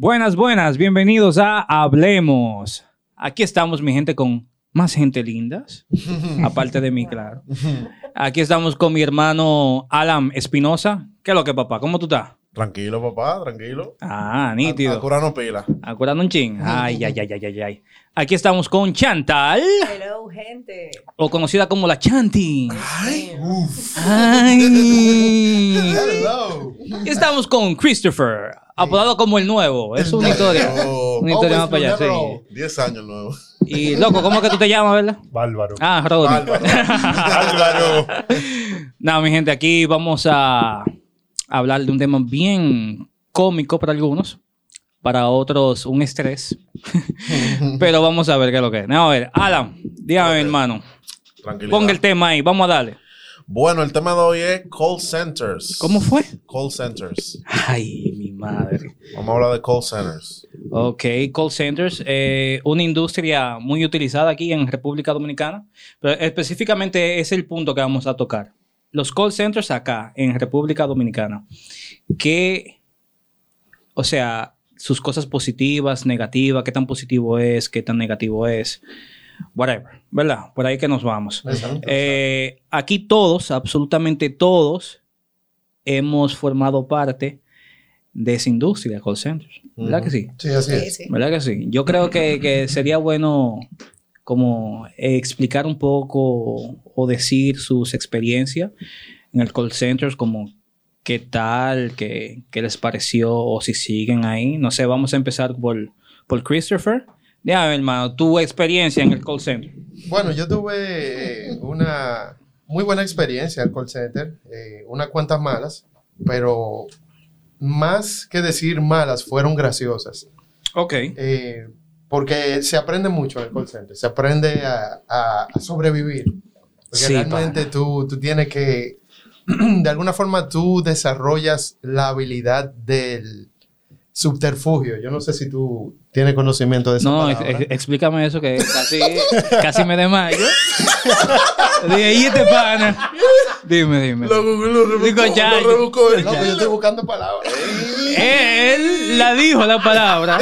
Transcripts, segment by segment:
Buenas, buenas, bienvenidos a Hablemos. Aquí estamos, mi gente, con más gente lindas, aparte de mí, claro. Aquí estamos con mi hermano Alan Espinosa. ¿Qué es lo que, papá? ¿Cómo tú estás? Tranquilo, papá, tranquilo. Ah, nítido. Acurano pila. Acurando un ching. Ay, ay, ay, ay, ay, ay. Aquí estamos con Chantal, Hello, gente. o conocida como la Chanti. Ay, uff. Ay. Hello. Y estamos con Christopher, apodado como el nuevo. Es una historia. Una historia más para allá, sí. 10 años nuevo. Y loco, ¿cómo es que tú te llamas, verdad? Bárbaro. Ah, Rodri. Bárbaro. Bárbaro. No, mi gente, aquí vamos a hablar de un tema bien cómico para algunos, para otros un estrés. Pero vamos a ver qué es lo que es. No, a ver, Alan, dígame, Ok. hermano, ponga el tema ahí, vamos a darle. Bueno, el tema de hoy es call centers. ¿Cómo fue? Call centers. Ay, mi madre. Vamos a hablar de call centers. Ok, call centers, eh, una industria muy utilizada aquí en República Dominicana, pero específicamente es el punto que vamos a tocar. Los call centers acá en República Dominicana, que, o sea, sus cosas positivas, negativas, qué tan positivo es, qué tan negativo es, whatever, ¿verdad? Por ahí que nos vamos. Eh, aquí todos, absolutamente todos, hemos formado parte de esa industria, call centers. ¿Verdad que sí? Sí, así Sí, sí. ¿Verdad que sí? Yo creo que, que sería bueno como explicar un poco o decir sus experiencias en el call centers, como qué tal, qué, qué les pareció o si siguen ahí. No sé, vamos a empezar por, por Christopher. Dígame, hermano, tu experiencia en el call center. Bueno, yo tuve eh, una muy buena experiencia al call center, eh, unas cuantas malas, pero más que decir malas, fueron graciosas. Ok. Eh, porque se aprende mucho en el call center, se aprende a, a- a sobrevivir. Porque Sí, realmente tú, tú tienes que, de alguna forma, tú desarrollas la habilidad del subterfugio. Yo no sé si tú tienes conocimiento de esa No, ex- palabra. ex- explícame eso que casi, casi me desmayo. Dije, ¿y este pana? Dime, dime. Lo lo rebuscó, Digo, ya, lo rebuscó. No, pues yo estoy buscando palabras. Él la dijo la palabra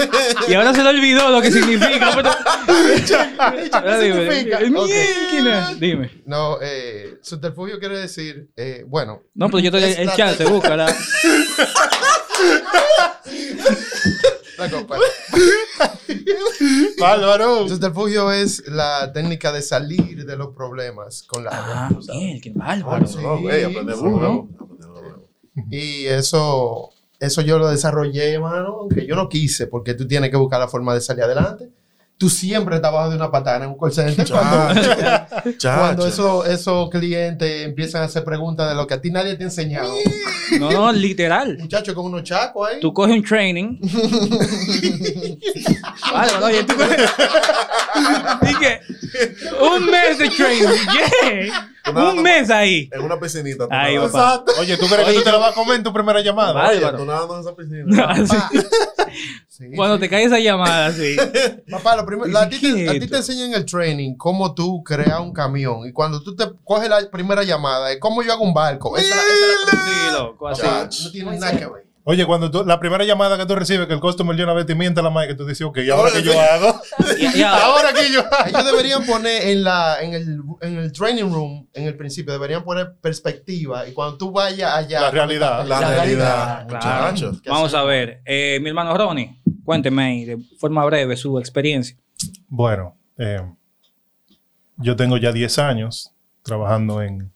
y ahora se le olvidó lo que significa. Pero... Ahora dime, significa? dime. No, eh, subterfugio quiere decir, eh, bueno, No, pero yo te el la chance, técnica- búscala. la. Bárbaro. subterfugio es la técnica de salir de los problemas con la Ah, bien, qué bárbaro. Sí. Aprendemos Sí. nuevo. Y eso, eso yo lo desarrollé, mano, aunque yo no quise, porque tú tienes que buscar la forma de salir adelante. Tú siempre estás bajo de una patana en un call center. Cuando, cuando esos, esos clientes empiezan a hacer preguntas de lo que a ti nadie te ha enseñado. No, no, literal. Muchachos con unos chacos ahí. Tú coges un training. Bárbaro, oye, tú coges. Dije, un mes de training. Yeah. Un mes ahí. En una piscinita. papá. Oye, ¿tú crees que tú te la vas a comer en tu primera llamada? Vale. Oye, tú nadas en esa piscina. Así. Sí, Cuando sí. te cae esa llamada, así. Papá, lo primero, a, ti te, a ti te enseñan en el training cómo tú creas un camión. Y cuando tú te coges la primera llamada, es cómo yo hago un barco. Esa, es la- esa es la Sí, loco, así. No tiene nada que ver. Oye, cuando tú, la primera llamada que tú recibes, que el customer dio una vez te miente la madre, que tú dices, ok, ¿y ahora qué yo hago? Ya. ¿Ahora qué yo hago? Ellos deberían poner en, la, en, el, en el training room, en el principio, deberían poner perspectiva. Y cuando tú vayas allá. La realidad. La, La realidad, Claro. muchachos. ¿Qué Vamos a ver. Eh, mi hermano Ronnie, cuénteme ahí de forma breve su experiencia. Bueno, eh, yo tengo ya 10 años trabajando en,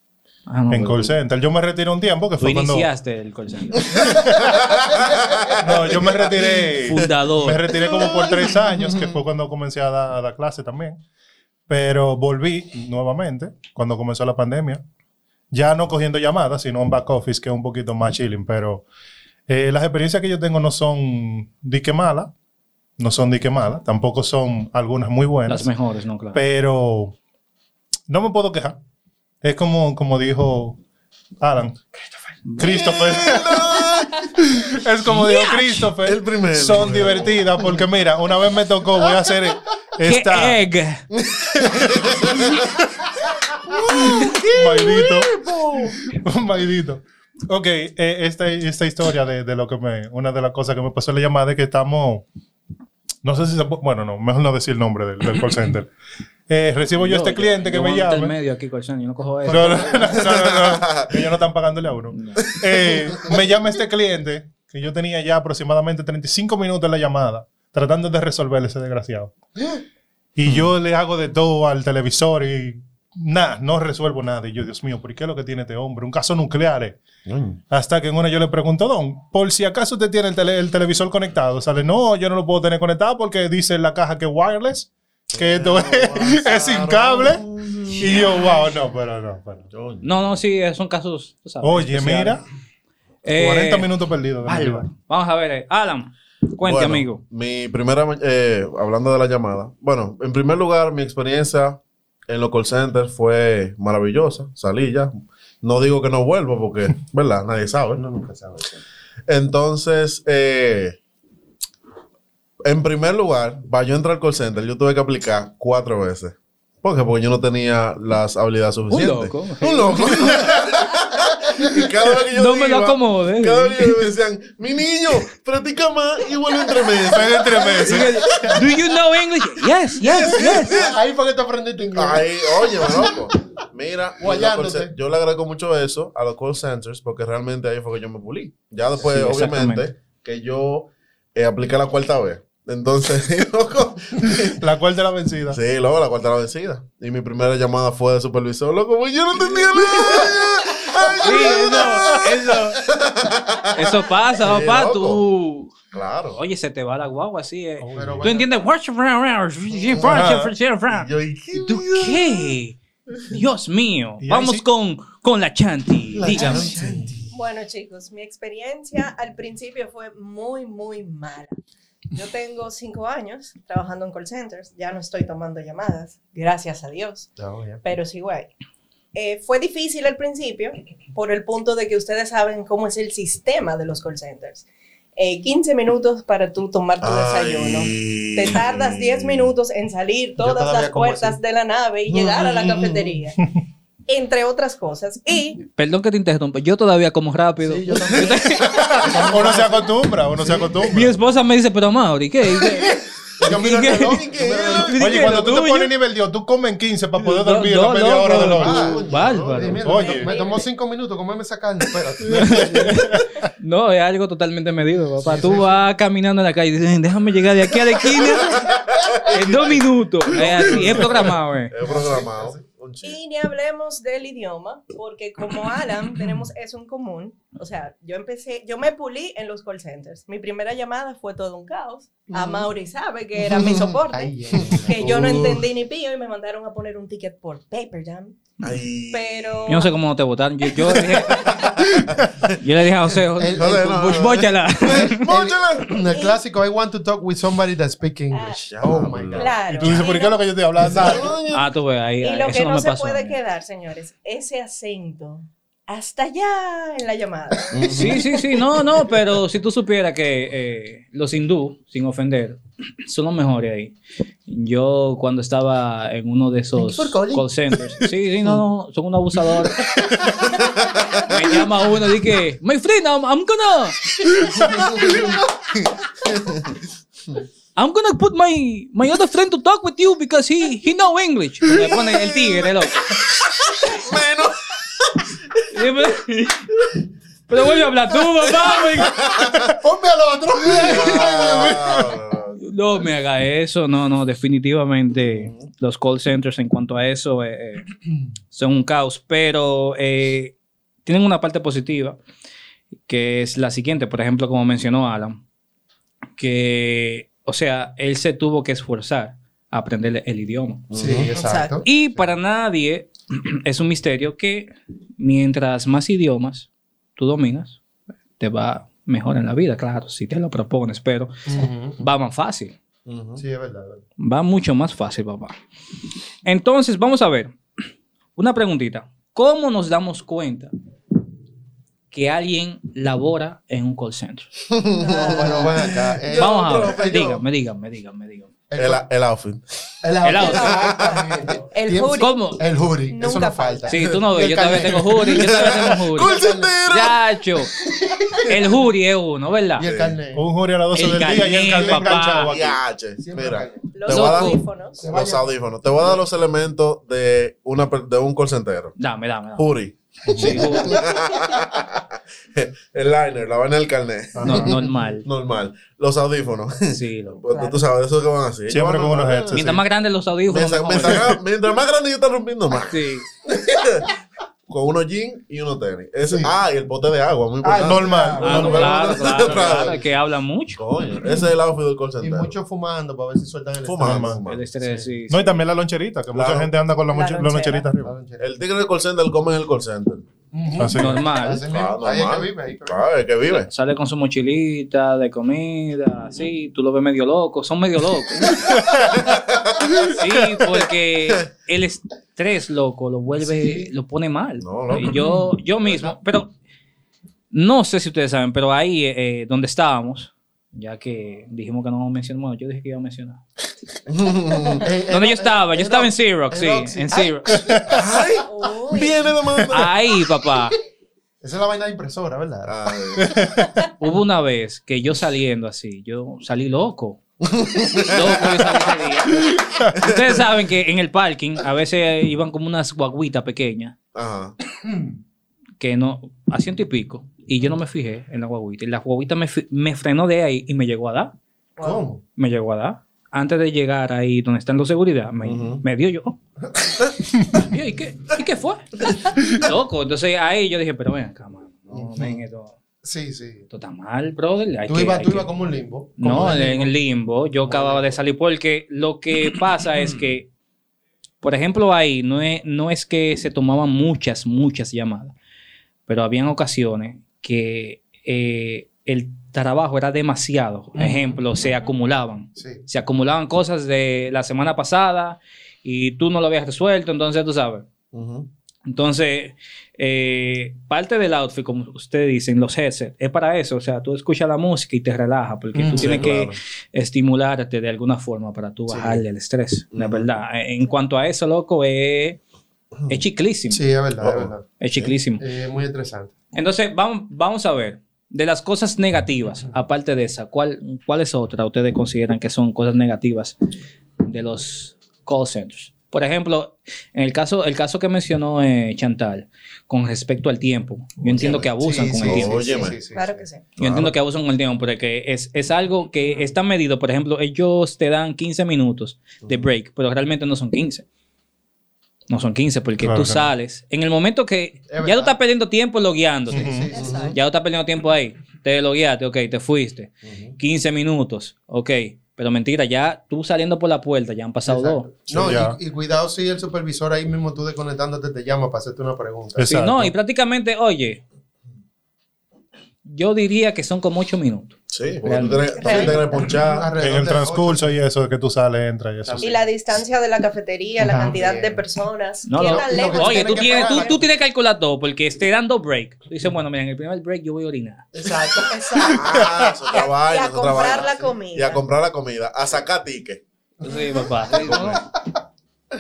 Ah, no, en call center. Yo me retiré un tiempo que fue cuando... iniciaste el call center. No, yo me retiré... Fundador. Me retiré como por tres años, que fue cuando comencé a dar, a dar clase también. Pero volví nuevamente cuando comenzó la pandemia. Ya no cogiendo llamadas, sino en back office, que es un poquito más chilling. Pero eh, las experiencias que yo tengo no son dique malas. No son dique malas. Tampoco son algunas muy buenas. Las mejores, ¿no? Claro. Pero no me puedo quejar. Es como, como dijo Alan. Christopher. es como dijo Christopher. El primero. Son divertidas porque mira, una vez me tocó, voy a hacer esta... ¿Qué egg? Maldito. Maldito. Ok, eh, esta, esta historia de, de lo que me. Una de las cosas que me pasó en la llamada es que estamos. No sé si se Bueno, no, mejor no decir el nombre del, del call center. Eh, recibo yo, este cliente que yo me llama. medio aquí, Colson, yo no cojo eso. No, no, no, no, no, no, que ellos no están pagándole a uno. Eh, me llama este cliente que yo tenía ya aproximadamente 35 minutos en la llamada tratando de resolver ese desgraciado. Y yo le hago de todo al televisor y nada, no resuelvo nada. Y yo, Dios mío, ¿por qué es lo que tiene este hombre? Un caso nuclear. eh. Hasta que en una yo le pregunto, Don, por si acaso usted tiene el, tele- el televisor conectado. Sale, no, yo no lo puedo tener conectado porque dice en la caja que es wireless, que esto es, es sin cable. Y yo, wow, no, pero no. pero- No, no, sí, son casos. sabes, Oye, especiales. mira, Eh, 40 minutos perdidos. Vamos a ver, eh, Alan, cuente, Bueno, amigo. Mi primera, eh, hablando de la llamada. Bueno, en primer lugar, mi experiencia en los call centers fue maravillosa. Salí ya. No digo que no vuelvo porque, ¿verdad? Nadie sabe. Uno nunca sabe. Entonces, eh, en primer lugar, para yo entrar al call center, yo tuve que aplicar cuatro veces. ¿Por qué? Porque yo no tenía las habilidades suficientes. loco. Un loco. Y cada vez que yo No me lo acomode. Cada vez que me decían, mi niño, practica más y vuelve entre meses. Ven entre meses. Do you know English? Yes, yes, yes. Ahí fue que te aprendiste inglés. Ay, oye, loco. Mira, yo le agradezco mucho eso a los call centers porque realmente ahí fue que yo me pulí. Ya después, Sí, obviamente, que yo eh, apliqué la cuarta vez. Entonces, loco, La cual de la vencida. sí, luego la cuarta la vencida. Y mi primera llamada fue de supervisor, loco, pues yo no entendía nada. Sí, eso, eso, eso pasa, Sí, papá. loco. Tú, Claro. oye, se te va la guagua así. Eh. ¿Tú bueno, entiendes? ¿y qué ¿Y tú qué? Dios mío. Vamos sí- con, con la Chanti. La Dígame. Chanti. Bueno, chicos, mi experiencia al principio fue muy, muy mala. Yo tengo cinco años trabajando en call centers, ya no estoy tomando llamadas, gracias a Dios, no, ya. pero sigo ahí. Eh, fue difícil al principio por el punto de que ustedes saben cómo es el sistema de los call centers. Eh, 15 minutos para tú tomar tu desayuno. Ay. Te tardas 10 minutos en salir todas las puertas así. de la nave y llegar a la cafetería, entre otras cosas. Y Perdón que te interrumpa. Yo todavía como rápido. Sí, yo también. Uno se acostumbra, uno se Mi acostumbra. esposa me dice, pero Mauri, ¿qué? ¿Qué? Reloj, ¿Qué? yo miro el reloj. Oye, cuando tú te pones nivel Dios, tú comes en 15 para poder dormir la media hora de Oye, Bárbaro. Oye. me tomó cinco minutos comerme esa carne. Espérate. No, es algo totalmente medido, papá. Tú vas caminando en la calle y dices, déjame llegar de aquí a la esquina en dos minutos. Es así, es programado, eh. Es programado. Chiste. Y ni hablemos del idioma, porque como Alan tenemos eso en común. O sea, yo empecé, yo me pulí en los call centers. Mi primera llamada fue todo un caos. A Mauri sabe que era mi soporte, Ay, que yo no entendí ni pío y me mandaron a poner un ticket por Paper Jam. Ay. Pero Yo no sé cómo no te votaron. Yo, yo, le dije, yo le dije a José, José, El- bóchala. Clásico, I want to talk with somebody that speaks English. Ah, oh my. God. claro. Y tú dices, ¿por qué es lo que yo estoy hablando? Ah, tú ves, ahí, Y lo eso que no, me se pasó. puede quedar, señores, ese acento hasta allá en la llamada. Sí, sí, sí, no, no, pero si tú supieras que eh, los hindú, sin ofender, son los mejores ahí. Yo cuando estaba en uno de esos call centers, sí, sí, no, no, son unos abusadores. Me llama uno y dice, my friend, I'm, I'm gonna, I'm gonna put my, my other friend to talk with you because he, he know English. Me pone el tigre, loco. Menos. Pero vuelve a hablar tú, papá. Ponme al otro. Ah, No me haga eso, no, no, definitivamente los call centers en cuanto a eso eh, eh, son un caos, pero eh, tienen una parte positiva que es la siguiente, por ejemplo, como mencionó Alan, que, o sea, él se tuvo que esforzar a aprender el idioma. Sí, exacto. Y para nadie es un misterio que mientras más idiomas tú dominas, te va mejor en la vida, claro, si te lo propones, pero va más fácil. Sí, es verdad. es verdad. Va mucho más fácil, papá. Entonces, vamos a ver. Una preguntita. ¿Cómo nos damos cuenta que alguien labora en un call center? No, pero ven acá. eh, Vamos a ver. Dígame, dígame, dígame, dígame. El, El, el outfit. el el outfit. El hoodie. ¿Cómo? El hoodie. Eso Nunca no falta. Sí, tú no ves, yo todavía carnet. tengo jury, yo todavía tengo jury. ¡Colcentero! Chacho, el jury es uno, ¿verdad? Y el carnet. Un jury a las 12 El del día y el carnet, carnet papá. enganchado aquí. Yache. Mira, carnet. Los te audífonos. Los audífonos. Te voy a dar los elementos de, una, de un call centero. Dame, dame, dame. Puri. Sí, el liner, la vaina del carnet. No, normal. Normal. Los audífonos. Sí, loco. Pues Tú sabes, eso que van así. Siempre van con unos headsets. Mientras más grandes los audífonos, Mientras, mientras- mientras más grande yo está rompiendo más. Sí. Con unos jeans y unos tenis. Ese- Sí. Ah, y el pote de agua, muy importante. normal. Ah, no, no, claro, claro, que habla mucho. Coño, ese es el outfit del call Y center. mucho fumando para ver si sueltan el Fumando, estrés. fumando. El estrés, sí. sí. No, y también la loncherita, que Claro. mucha gente anda con la, La loncherita arriba. El tigre del call center come en el call center. Así. Normal. Así. Ah, Ahí es que normal. vive, ahí que vive. Claro, es que vive. Sale con su mochilita de comida, así, tú lo ves medio loco, son medio locos. sí, porque el estrés, loco, lo vuelve, Sí. lo pone mal. No, loco. Y yo, yo mismo, pero no sé si ustedes saben, pero ahí eh, donde estábamos, ya que dijimos que no mencionamos, bueno, yo dije que iba a mencionar. Eh, Donde eh, yo estaba, yo eh, estaba en eh, Xerox, sí, en Xerox. Viene. Ahí, papá. Esa es la vaina de impresora, ¿verdad? Ay, Hubo una vez que yo saliendo así, yo salí loco. Ustedes saben que en el parking a veces iban como unas guaguitas pequeñas Ajá. que no, a ciento y pico. Y yo no me fijé en la guaguita. Y la guaguita me, me frenó de ahí y me llegó a dar. ¿Cómo? Me llegó a dar. Antes de llegar ahí donde están los seguridad, me, me dio yo. Yo, ¿Y qué, ¿Y qué fue? Loco. Entonces ahí yo dije, pero ven acá, mano. No, ven, esto, Sí, sí. esto está mal, brother. Hay Tú ibas tú que- ibas como un limbo. No, en el limbo. Yo acababa de salir porque lo que pasa es que, por ejemplo, ahí no es, no es que se tomaban muchas, muchas llamadas, pero habían ocasiones que eh, el trabajo era demasiado. Ejemplo, se acumulaban. Sí. Se acumulaban cosas de la semana pasada y tú no lo habías resuelto, entonces tú sabes. Entonces, eh, parte del outfit, como ustedes dicen, los headsets, es para eso. O sea, tú escuchas la música y te relaja, porque Mm, tú sí, tienes que claro. estimularte de alguna forma para tú Sí. bajarle el estrés. La Ujú. verdad. En cuanto a eso, loco, es, es chiclísimo. Sí, es verdad, es Oh. verdad. Es chiclísimo. Eh, muy estresante. Entonces, vamos, vamos a ver. De las cosas negativas, aparte de esa, ¿cuál, ¿cuál es otra ustedes consideran que son cosas negativas de los call centers? Por ejemplo, en el caso, el caso que mencionó eh, Chantal, con respecto al tiempo, yo entiendo que abusan Sí, con sí, el tiempo. Sí, sí, Claro sí. que sí. Yo entiendo que abusan con el tiempo, porque es, es algo que está medido. Por ejemplo, ellos te dan 15 minutos de break, pero realmente no son 15. No son 15 porque Claro tú sales. En el momento que ya tú estás perdiendo tiempo logueándote. Sí, sí, sí. Exacto. ya tú estás perdiendo tiempo ahí. Te logueaste, ok, te fuiste. Ujú. 15 minutos, ok. Pero mentira, ya tú saliendo por la puerta, ya han pasado dos. Exacto. No, ya. y, y cuidado si el supervisor ahí mismo tú desconectándote te llama para hacerte una pregunta. Sí, no, y prácticamente, oye, yo diría que son como 8 minutos. Sí, porque tú tienes, también tienes que ponchar. En el transcurso ocho. y eso, que tú sales, entras y eso. Y la distancia de la cafetería, la cantidad Bien. de personas. No, ¿Qué no. tan lejos Oye, tú tienes, tú, tú tienes que calcular todo, porque esté dando break. Tú dices, bueno, mira, en el primer break yo voy a orinar. Exacto. Exacto. Ah, es otra Y a comprar vaina. la comida. Y a comprar la comida. A sacar ticket. Sí, papá.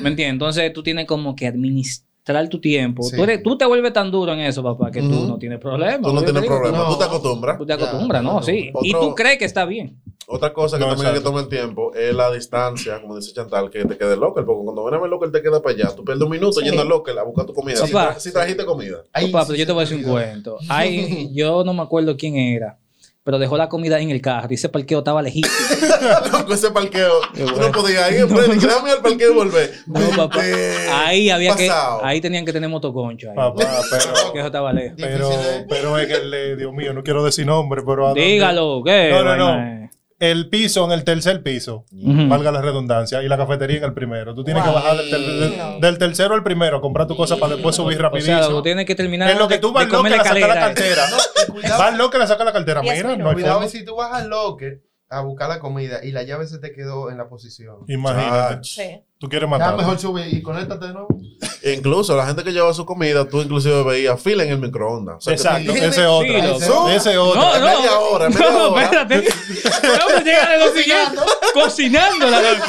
¿Me entiendes? Entonces tú tienes como que administrar tu tiempo. Sí. Tú, eres- tú te vuelves tan duro en eso, papá, que tú no tienes problema. Tú no tienes problema. no. Tú te acostumbras. Tú te acostumbras, ¿no? no. Sí. Y Otro- tú crees que está bien. Otra cosa que No, también hay que tomar el tiempo es la distancia, como dice Chantal, que te quede local. Porque cuando viene el local te queda para allá. Tú pierdes un minuto Sí. yendo al local a buscar tu comida. Si, Papá. tra- si trajiste comida. Ahí Papá, sí pero yo te voy a decir un cuento. Ay, yo no me acuerdo quién era, pero dejó la comida en el carro y ese parqueo estaba lejísimo. Con ese parqueo. Bueno. no podías ir, déjame ir al parqueo y volver. No, papá. Vete. Ahí había que, ahí tenían que tener motoconcho ahí. Papá, pero, Que eso estaba lejos. pero, ¿eh? pero es que, el, eh, Dios mío, no quiero decir nombre, pero... Dígalo, ¿qué? No, no, no. El piso en el tercer piso, valga la redundancia, y la cafetería en el primero. Tú tienes Wow. que bajar del, ter- del- del tercero al primero, comprar tu cosa para después subir O rapidísimo. sea, tú tienes que terminar en lo que tú vas loco comer le la sacas la escalera. cartera. Cuidado, Vas loco le sacas la cartera. Mira, no hay cuidado si tú vas al locker a buscar la comida y la llave se te quedó en la posición. Imagínate. Sí. Tú quieres Ya matar. mejor sube y conéctate de nuevo. Incluso la gente que lleva su comida, tú inclusive veías fila en el microondas. O sea, que Exacto, ese otro. Sí, loco. ese otro. No, no. media hora, media no, hora. espérate. Vamos a llegar a lo siguiente. Cocinándola, loco.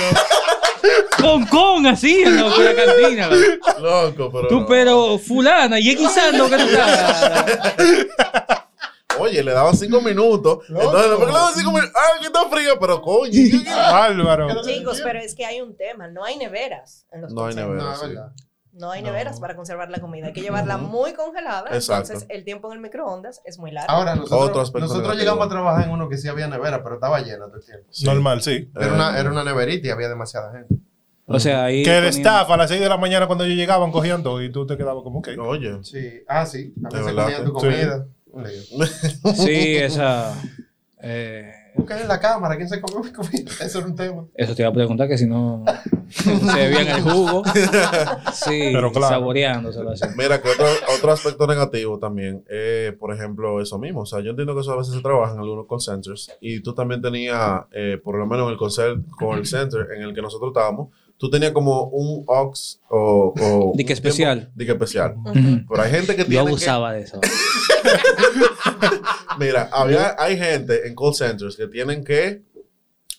Con con así, loco, en la cantina, loco. Pero. Tú, pero fulana, y es guisando que tú estás. Oye, le daban cinco minutos. Entonces, después le daban cinco minutos, ah, que está frío, pero coño. Bárbaro. Chicos, pero es que hay un tema, no hay neveras en los No hay call centers. nevera. No, es sí. verdad. No hay neveras para conservar la comida. Hay que llevarla muy congelada. Exacto. Entonces, el tiempo en el microondas es muy largo. Ahora, Otro nosotros, aspecto nosotros llegamos a trabajar en uno que sí había nevera, pero estaba llena todo el tiempo. Normal, sí. Era, una, era una neverita y había demasiada gente. O sea, ahí. Que el ponían- staff a las 6 de la mañana cuando ellos llegaban cogían todo y tú te quedabas como que. Oye. Sí. Ah, sí. A veces comían tu comida. Sí, esa. eh, Busquen en la cámara quién se comió mi comida. Eso era un tema. eso te iba a preguntar que si no se bebían el jugo. Sí, Pero claro. saboreándoselo así. Mira, que otro, otro aspecto negativo también, eh, por ejemplo, eso mismo. O sea, yo entiendo que eso a veces se trabaja en algunos call centers y tú también tenías, eh, por lo menos en el call call center en el que nosotros estábamos, tú tenías como un aux o... o especial. tiempo- Dique especial. Ujú. Pero hay gente que Yo tiene que- abusaba de eso. Mira, había, hay gente en call centers que tienen que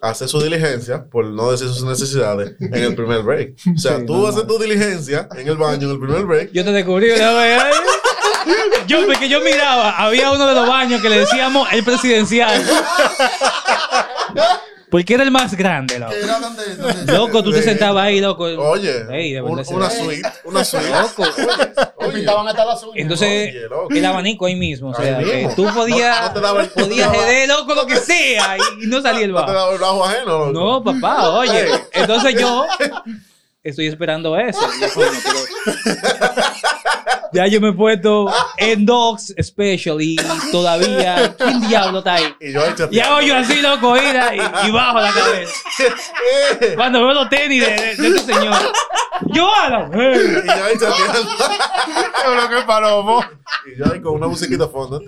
hacer su diligencia, por no decir sus necesidades, en el primer break. O sea, Sí, tú haces tu diligencia en el baño en el primer break. Yo te descubrí una vez. Yo, porque yo miraba, había uno de los baños que le decíamos el presidencial. Porque era el más grande, loco. era donde, donde Loco, tú te sentabas ahí, loco. Oye, Ey, de un- verdad, una suite, una suite. Loco. Oye, pintaban hasta las uñas. Entonces, Oye, loco. el abanico ahí mismo. O sea, que tú podías, No- no te daba el- no te podías daba- jeder, loco, lo que sea, y, y no salía el no te bajo. da el bajo ajeno, loco. No, papá, oye. Entonces yo estoy esperando eso. Yo, coño, pero- Ya yo me he puesto en Dogs Special y todavía, ¿quién diablo está ahí? Y yo Y hago yo así, loco, mira, y, y bajo la cabeza. Cuando veo los tenis de, de, de este señor. Yo, hey. Y yo ahí chateando. Lo que palomo. Y yo ahí con una musiquita de fondo.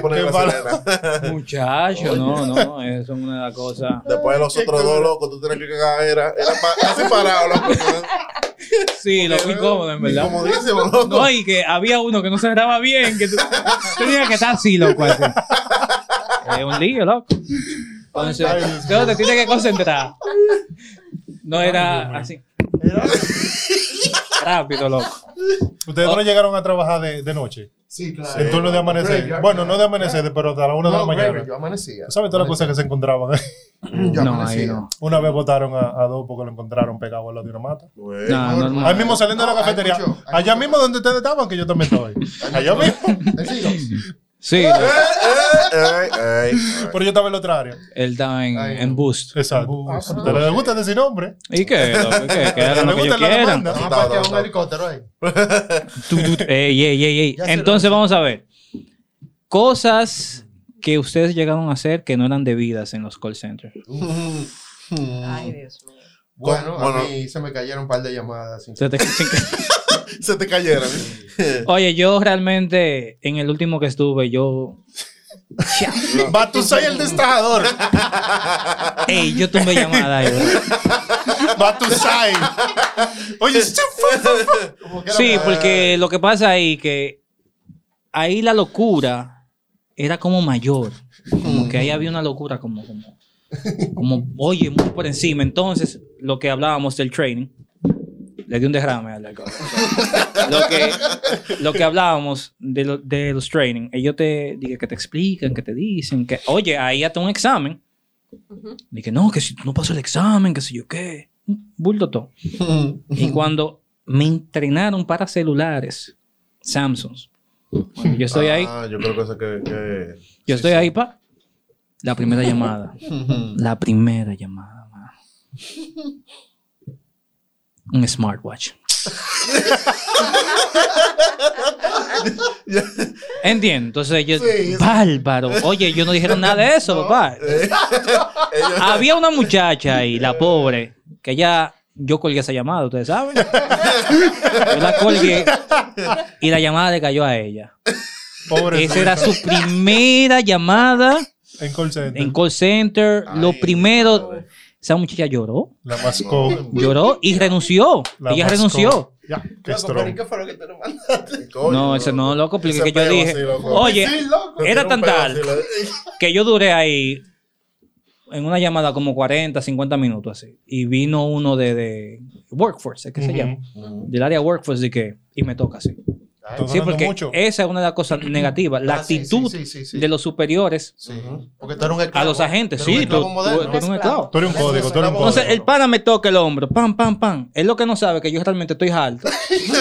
Poner la malo. sirena. Muchacho, no, no, eso es una cosa. Después los otros dos locos, tú tienes que cagar. Era, era pa- casi parado, loco. Sí, lo muy cómodo, en verdad. Comodísimo, loco. No, y que había uno que no se graba bien, que tú tenías que estar así, loco, así. Es un lío, loco. Entonces, tú te tienes que concentrar. No era así. Rápido, loco. Ustedes Oh. no llegaron a trabajar de, de noche. Sí, claro. En turno de amanecer. Bueno, no de amanecer, pero hasta la una de la No, mañana. Yo amanecía. ¿Sabes todas las cosas que se encontraban ahí? Yo No, amanecía. ahí no. Una vez votaron a, a dos porque lo encontraron pegado al lado de una mata. No, normal. Ahí mismo saliendo de la No, hay cafetería. mucho, hay Allá mucho. mismo donde ustedes estaban, que yo también estoy. Allá mismo. Sí, Eh, eh, ey, ey. Pero yo estaba en la otra área. él estaba en, Ay, en no. Boost. Exacto. Ah, ¿Te le gusta decir nombre? ¿Y qué? ¿Qué? Que hagan lo ¿Le que quieran. demanda? Vamos un helicóptero ahí. Ey, ey, ey, ey. Ya se Entonces vamos a ver. Cosas que ustedes llegaron a hacer que no eran debidas en los call centers. Ay, Dios mío. Bueno, Bueno. a mí se me cayeron un par de llamadas. sin- Se te- cayeron. Oye, yo realmente en el último que estuve, yo. Batusai el destajador. Ey, yo tuve llamada ahí. bro. Batusai. Oye, Sí, porque lo que pasa ahí que ahí la locura era como mayor. Como que ahí había una locura como, como, como, oye, muy por encima. Entonces, lo que hablábamos del training, le di un derrame a la cosa. Lo que, lo que hablábamos de, lo- de los training, ellos te dije, que te explican, que te dicen, que, oye, ahí hasta un examen. Dije, no, que si no pasó el examen, que sé yo qué. Bulto todo. Y cuando me entrenaron para celulares, Samsung, bueno, yo estoy ahí, Ah, yo creo que eso que. que... yo estoy ahí, pa. La primera llamada. La primera llamada, mano. Un smartwatch. Entiendo. Entonces yo, bárbaro. Oye, yo no dijeron nada de eso, papá. Ellos- Había una muchacha ahí, la pobre, que ella, yo colgué esa llamada, ustedes saben. Yo la colgué y la llamada le cayó a ella. Pobre. Esa era su primera llamada En call center. en call center. Ay, lo primero. Esa muchacha lloró, La mascó. lloró y renunció. La Ella mascó. renunció. Ya, qué Loco, pero ¿y strong. qué fue lo que te lo mandaste? Coño, No, ese no, loco, porque que yo dije, así, loco. oye, Sí, loco. era tan tal así, lo- que yo duré ahí en una llamada como 40, 50 minutos así. Y vino uno de, de Workforce, ¿qué se Ujú. llama? Del área Workforce de que, y me toca así. Sí, porque mucho. esa es una de las cosas negativas. La Ah, actitud sí, sí, sí, sí. de los superiores Sí. Porque tú eres un esclavo. a los agentes. Tú eres Sí, tú, eres un esclavo. Tú eres un código, tú eres un Entonces, el pana me toca el hombro, pam, pam, pam. Él lo que no sabe es que yo realmente estoy alto.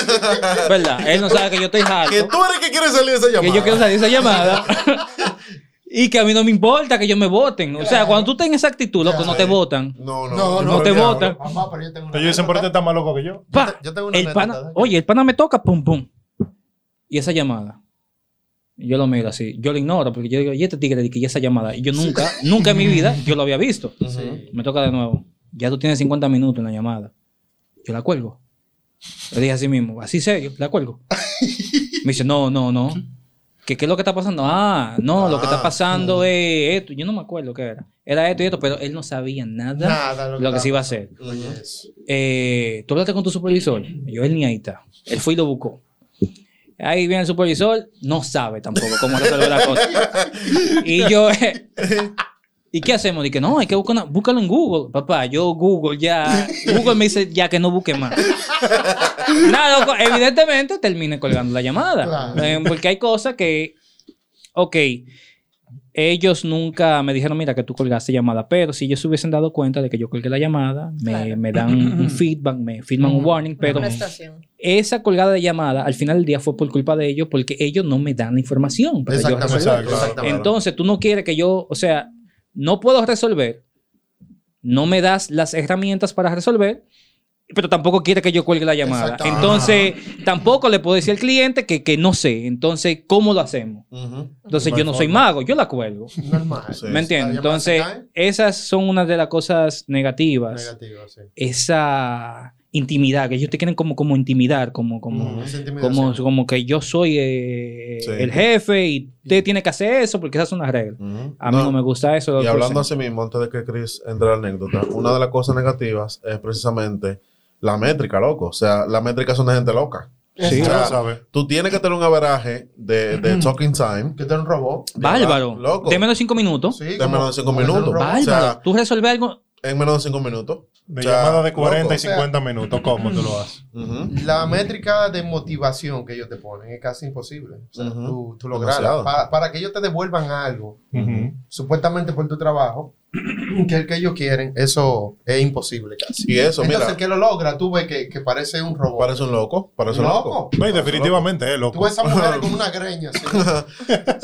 ¿Verdad? Él no sabe que yo estoy alto. Que tú eres el que quiere salir de esa llamada. que yo quiero salir de esa llamada. y que a mí no me importa que ellos me voten. O sea, cuando tú tengas esa actitud, loco, no te votan. No, no. No, No te votan. Mamá, pero yo tengo una Ellos dicen, pero este está más loco que yo. Pa, Yo tengo una el pana, oye, el pana me toca, pum, pum. Y esa llamada. Yo lo miro así. Yo lo ignoro porque yo digo, y este tigre, y esa llamada. Y yo nunca, nunca en mi vida, yo lo había visto. Sí. Me toca de nuevo. Ya tú tienes 50 minutos en la llamada. Yo la cuelgo. Le dije así mismo, así serio, la cuelgo. Me dice, no, no, no. ¿Qué, ¿Qué es lo que está pasando? Ah, no, lo que está Ah, pasando es esto. Yo no me acuerdo qué era. Era esto y esto, pero él no sabía nada, lo que se iba a hacer. Eh, ¿Tú hablaste con tu supervisor? Yo, él ni ahí está. Él fue y lo buscó. Ahí viene el supervisor, no sabe tampoco cómo resolver la cosa. Y yo, ¿y qué hacemos? Dije, no, hay que buscar una, búscalo en Google. Papá, yo Google ya, Google me dice ya que no busque más. Nada, loco, evidentemente terminé colgando la llamada. Claro. Eh, porque hay cosas que, ok, ellos nunca me dijeron, mira, que tú colgaste llamada, pero si ellos se hubiesen dado cuenta de que yo colgué la llamada, me, Claro. me dan un feedback, me firman un warning, pero esa colgada de llamada al final del día fue por culpa de ellos porque ellos no me dan la información. para Exactamente. exactamente. Entonces tú no quieres que yo, o sea, no puedo resolver, no me das las herramientas para resolver, pero tampoco quiere que yo cuelgue la llamada. Exacto. Entonces tampoco le puedo decir al cliente que, que no sé. Entonces, ¿cómo lo hacemos? Entonces yo no soy mago, yo la cuelgo. Normal. ¿Me entiendes? Entonces, esas son una de las cosas negativas. Negativo, sí. Esa intimidad, que ellos te quieren como, como intimidar, como, como, como, como que yo soy eh, Sí. el jefe y usted tiene que hacer eso porque esas son las reglas. A mí no, me gusta eso. Y hablando así mismo, antes de que Chris entre a la anécdota, una de las cosas negativas es precisamente la métrica, loco. O sea, las métricas son de gente loca. Sí. O Ya sea, lo sabe. tú tienes que tener un averaje de, de talking time Que tú eres un robot. Bárbaro. Loco. De menos de cinco minutos. Sí, de menos de cinco minutos. Bárbaro. Bárbaro. sea, Tú resolver algo. en menos de cinco minutos. De O sea, llamada de 40 loco. y 50 minutos. ¿Cómo tú lo haces? La métrica de motivación que ellos te ponen es casi imposible. O sea, tú, tú. Pa- para que ellos te devuelvan algo, supuestamente por tu trabajo, que es el que ellos quieren, eso es imposible casi. Y eso, Entonces, mira, el que lo logra, tú ves que, que parece un robot. parece un loco. Parece un loco. Loco. No, y definitivamente es Tú loco. ves a esas mujeres con una greña.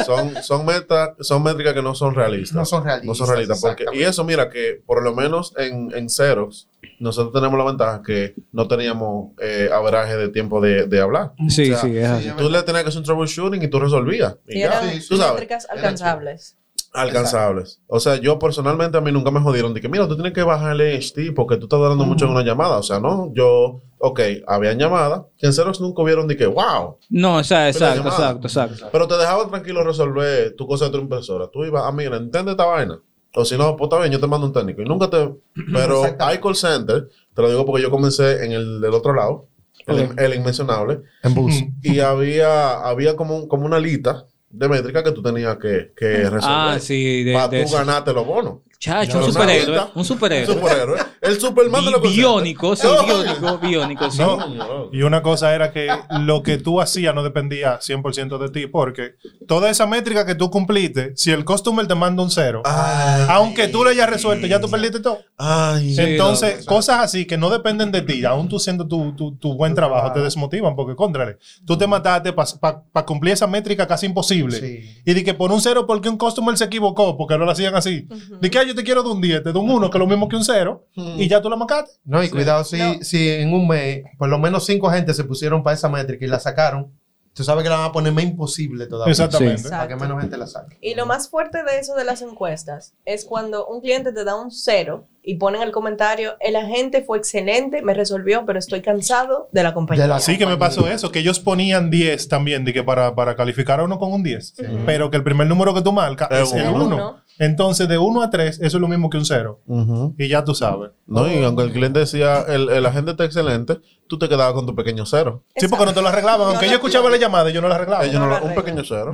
son, son, meta, son métricas que no son realistas. No son realistas, No son realistas. Porque, y eso, mira, que por lo menos en, en Xerox, nosotros tenemos la ventaja que no teníamos eh, averaje de tiempo de, de hablar. Sí, O sea, sí, es así. Tú le tenías que hacer un troubleshooting y tú resolvías. Y Y ya, eran sí, sí, tú sabes, métricas alcanzables. Alcanzables. O sea, yo personalmente a mí nunca me jodieron de que, mira, tú tienes que bajarle HT porque tú estás dando mucho en una llamada. O sea, no, yo, ok, habían llamadas Xerox nunca hubieron de que, wow. No, o sea, exacto, llamada. exacto, exacto. Pero te dejaban tranquilo resolver tu cosa de tu impresora. Tú ibas, ah, mira, entiende esta vaina. O si no, pues está bien, yo te mando un técnico. Y nunca te. Pero hay call center, te lo digo porque yo comencé en el del otro lado, el, inmencionable, En bus. y había, había como, un- como una lista de métricas que tú tenías que, que resolver. Ah, sí, de, para de tú eso. ganarte los bonos. Chacho, un lo superhéroe. Un superhéroe. Superhéroe. El Superman de call Biónico, sí, centers. biónico, biónico, sí. No. No. Y una cosa era que lo que tú hacías no dependía 100% de ti, porque toda esa métrica que tú cumpliste, si el customer te manda un cero, Ay, aunque tú lo hayas resuelto, ya tú perdiste todo. ay. Entonces, cosas así que no dependen de ti, aún tú haciendo tu, tu- tu buen trabajo, te desmotivan, porque, contrale, tú te mataste para cumplir esa métrica casi imposible. Sí. Y di que por un cero, porque un customer se equivocó, porque no lo hacían así. Di que "Ah, yo te quiero de un 10, te doy un 1, que es lo mismo que un cero, y ya tú la macaste. No, y cuidado, si, No. si en un mes por lo menos cinco gente se pusieron para esa métrica y la sacaron, tú sabes que la van a poner más imposible todavía. Exactamente. Sí. Para que menos gente la saque. Y lo más fuerte de eso de las encuestas es cuando un cliente te da un cero y ponen el comentario, el agente fue excelente, me resolvió, pero estoy cansado de la compañía. De la- Sí que me pasó eso, que ellos ponían 10 también, de que para, para calificar a uno con un 10, pero que el primer número que tú marcas Es es el uno. 1. Entonces, de 1 a 3, eso es lo mismo que un 0. Ujú. Y ya tú sabes. No, y aunque el cliente decía, el, el agente está excelente, tú te quedabas con tu pequeño cero. Sí, porque no te lo arreglaban. Aunque yo escuchaba la llamada, yo no la arreglaba. Ellos no lo lo- un pequeño cero.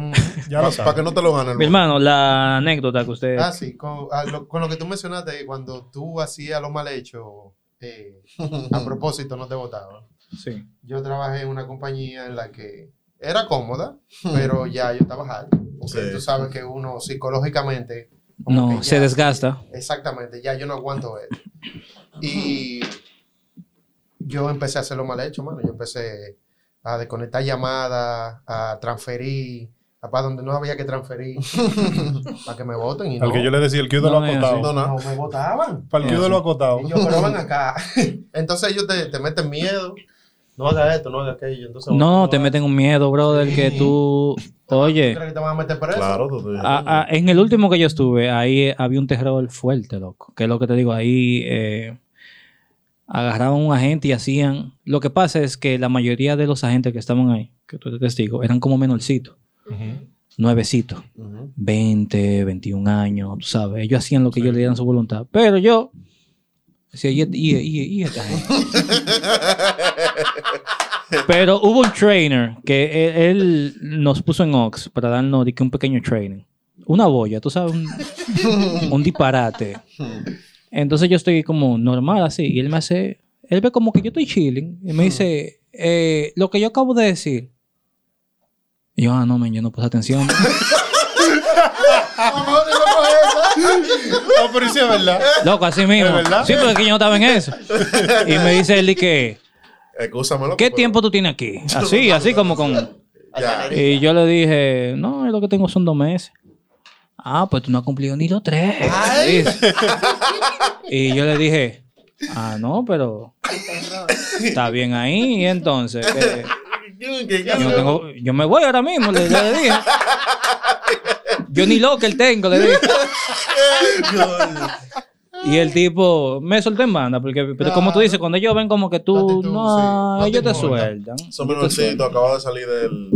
Ya lo Para sabes. que no te lo gane el Mi hermano, la anécdota que usted... Ah, sí, con, a lo, con lo que tú mencionaste, cuando tú hacías lo mal hecho, eh, a propósito no te votaban. Sí. Yo trabajé en una compañía en la que era cómoda, pero ya yo estaba. Porque Sí. tú sabes que uno psicológicamente. Como No, se ya- desgasta. Exactamente, ya yo no aguanto eso. Y yo empecé a hacerlo mal hecho, mano. Yo empecé a desconectar llamadas, a transferir, a para donde no había que transferir, para que me voten. Y Al no, que yo le decía, el que No, lo acotado. No, no. me votaban. Para el que lo acotado. Y yo, pero ven acá. Entonces ellos te, te meten miedo. No haga esto, no haga aquello. Entonces, No, te meten un miedo, brother, que tú... ¿tú Oye, crees que te van a meter preso? Claro, tú te- a- a- en el último que yo estuve, ahí eh, había un terror fuerte, loco. Que es lo que te digo, ahí eh, agarraban a un agente y hacían... Lo que pasa es que la mayoría de los agentes que estaban ahí, que tú eres testigo, eran como menorcitos, Ujú. nuevecitos. Ujú. 20, 21 años, tú sabes. Ellos hacían lo que ellos le dieran su voluntad. Pero yo decía, y, y, y, y esta gente?" Pero hubo un trainer que él, él nos puso en Ox para darnos di que un pequeño training. Una boya, tú sabes, un, un disparate. Entonces yo estoy como normal así y él me hace, él ve como que yo estoy chilling y me dice, eh, lo que yo acabo de decir. Y yo, ah, no, men, yo no puse atención. No pero sí es verdad. Loco, así mismo. ¿Es verdad? Sí, porque yo no estaba en eso. Y me dice él de que, ¿qué pero- tiempo tú tienes aquí? Así, así como con... Ya. Y yo le dije, no, lo que tengo son dos meses. Ah, pues tú no has cumplido ni los tres. Y yo le dije, ah, no, pero está bien ahí. Y entonces, eh, yo, no tengo- yo me voy ahora mismo, le, le dije. Yo ni lo que él tengo, le dije. Y el tipo me soltó en banda, porque pero como tú dices, cuando ellos ven como que tú, no, sí. No te ellos te sueltan. Son Ellos te sueltan. menorcitos, acaba de salir del.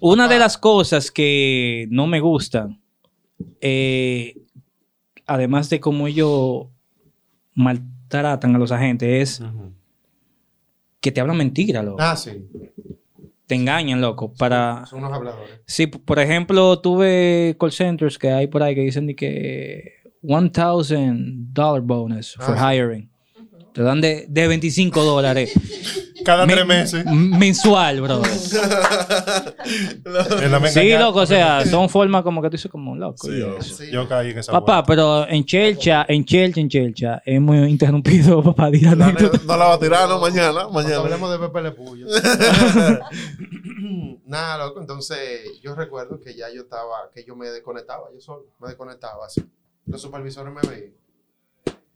Una de las cosas que no me gustan, eh, además de cómo ellos maltratan a los agentes, es que te hablan mentira, loco. Ah, sí. Te engañan, loco. Para... Son unos habladores. Sí, por ejemplo, tuve call centers que hay por ahí que dicen de que $1,000 bonus for Ah, hiring. Te dan de, de 25 dólares. Cada Men- tres meses. Mensual, bro. Sí, loco, o sea, son formas como que tú dices como loco. Sí, y loco. Sí. Yo caí en esa Papá, pero en Chelcha, en Chelcha, en Chelcha, hemos interrumpido, papá, la no la va a tirar, ¿no? Mañana. Cuando Mañana. hablemos de Pepe Le Puyo. Nada, loco. Entonces, yo recuerdo que ya yo estaba, que yo me desconectaba, yo solo me desconectaba así. Los supervisores me veían.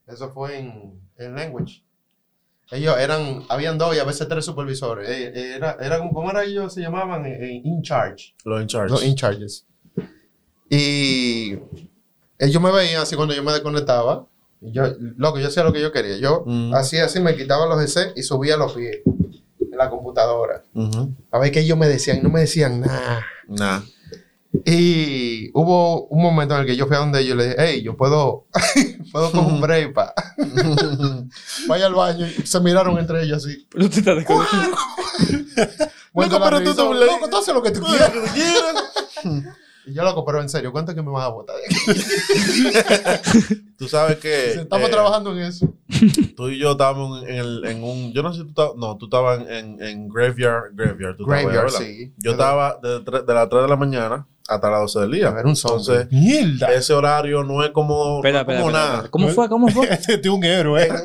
Eso fue en, en Language. Ellos eran, habían dos y a veces tres supervisores. Eh, Era, era como, ¿cómo era ellos se llamaban? Eh, eh, in charge. Los in charge. Los in charges. Y ellos me veían así cuando yo me desconectaba. Yo, loco, yo hacía lo que yo quería. Yo Mm. hacía así, me quitaba los GC y subía los pies en la computadora. Ujú. A ver qué ellos me decían. No me decían nada. Nah. Y hubo un momento en el que yo fui a donde ellos y le dije, hey, yo puedo, puedo coger un break, pa. Vaya al baño. Y se miraron entre ellos así. Pero tú estás de Loco, pero tú te- Loco, tú haces lo que tú quieras. Y yo, loco, pero en serio, ¿cuánto es que me vas a botar de aquí? Tú sabes que. Estamos eh, trabajando en eso. Tú y yo estábamos en, el- en un. Yo no sé si tú estabas. No, tú estabas en, en Graveyard. Graveyard. Tú Graveyard, sí. Yo estaba de, tre- de las 3 de la mañana hasta las 12 del día. Un. Entonces, Mierda. ese horario no es como, Espera, no es espera, como espera, nada. espera. ¿Cómo fue? ¿Cómo fue? Este es un héroe. En, en-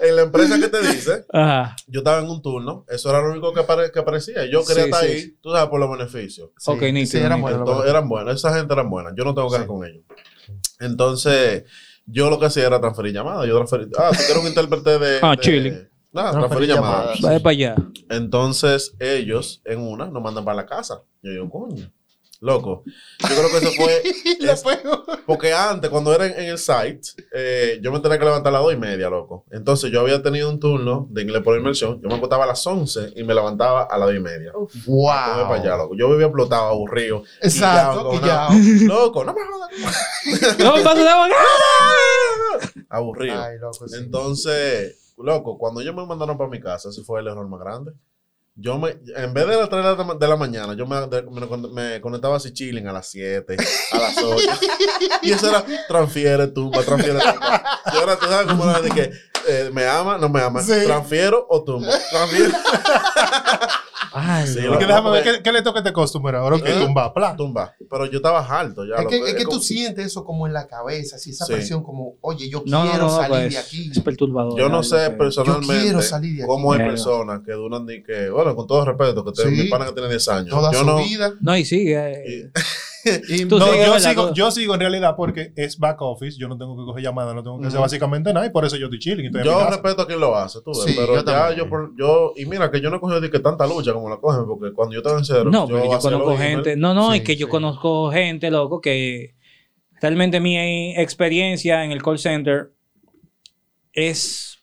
en la empresa que te dice, Ajá. yo estaba en un turno. Eso era lo único que, apare- que aparecía. Yo quería Sí, estar sí, ahí, sí. tú sabes, por los beneficios. Sí, Ok, sí, eran buenos. Entonces, eran buenas, esa gente eran buenas. Yo no tengo que ver con ellos. Entonces, yo lo que hacía era transferir llamadas. Yo transferí, ah, tú quieres un intérprete de. Ah, de- chilling. Nada, Transferir transferir llamadas. llamadas. Vaya para allá. Entonces, ellos en una nos mandan para la casa. Yo digo, coño. Loco, yo creo que eso fue. Es- porque antes, cuando era en, en el site, eh, yo me tenía que levantar a las dos y media, loco. Entonces yo había tenido un turno de inglés por inmersión. Yo me acostaba a las 11 y me levantaba a las dos y media. Uf. Wow. Para allá, loco. Yo vivía explotado, aburrido. Exacto. Loco, no me jodas. No, paso de agua. Aburrido. Ay, loco, sí. Entonces, loco, cuando ellos me mandaron para mi casa, ese fue el error más grande. Yo me, en vez de las 3 de la, de la mañana, yo me, de- me, con- me conectaba así chilling a las 7, a las 8. y eso era transfiere tumba, transfiere tumba. Y ahora tú sabes cómo era de que eh, me ama, no me ama, Sí. transfiero o tumba. Transfiero, Ay, Sí, lo- Porque déjame ver qué, qué le toca a este customer ahora. Ok, ¿Eh? tumba, plan. tumba. Pero yo estaba harto ya. Es que, es que como- tú sientes eso como en la cabeza, así esa Sí. presión como, oye, yo No, quiero no, salir pues, de aquí. Es perturbador. Yo no sé que- personalmente quiero salir de aquí. cómo hay personas que duran de que, bueno, con todo respeto, que te, Sí. mi pana que tiene 10 años. Toda yo su no, vida. No, y sigue. Y No, yo, sigo, Tú- yo sigo en realidad porque es back office. Yo no tengo que coger llamadas, no tengo que hacer básicamente nada. Y por eso yo estoy chilling. estoy Yo respeto a quien lo hace, tú ves, Sí, pero yo ya también. yo, por- yo, y mira que yo no he cogido de que tanta lucha como la cogen, porque cuando yo estaba en cero, No, pero yo conozco gente. No, no, Sí, es que yo conozco gente, loco, que realmente mi experiencia en el call center es,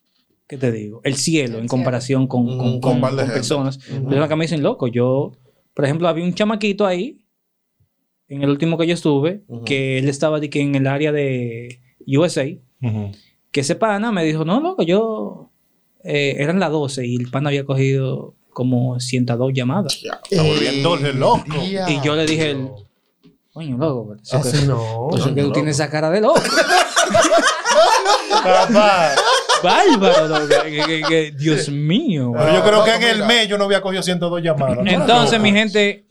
¿qué te digo? El cielo en comparación con, cielo. con, Mm, con con- un par de con gente. personas. Personas que me dicen, loco, yo, por ejemplo, había un chamaquito ahí, en el último que yo estuve, que él estaba de que en el área de USA, que ese pana me dijo, no, loco, yo, eh, eran las 12 y el pana había cogido como 102 llamadas. Ya, Está volviendo el loco. Y yo le dije el- Coño, loco, pero eso Así que- no. eso es que tú loco. tienes esa cara de loco. Papá. Bárbaro, loco. Que- que- que- Dios mío. Pero yo No, creo que en el mes yo no había cogido 102 llamadas. Entonces, mi gente,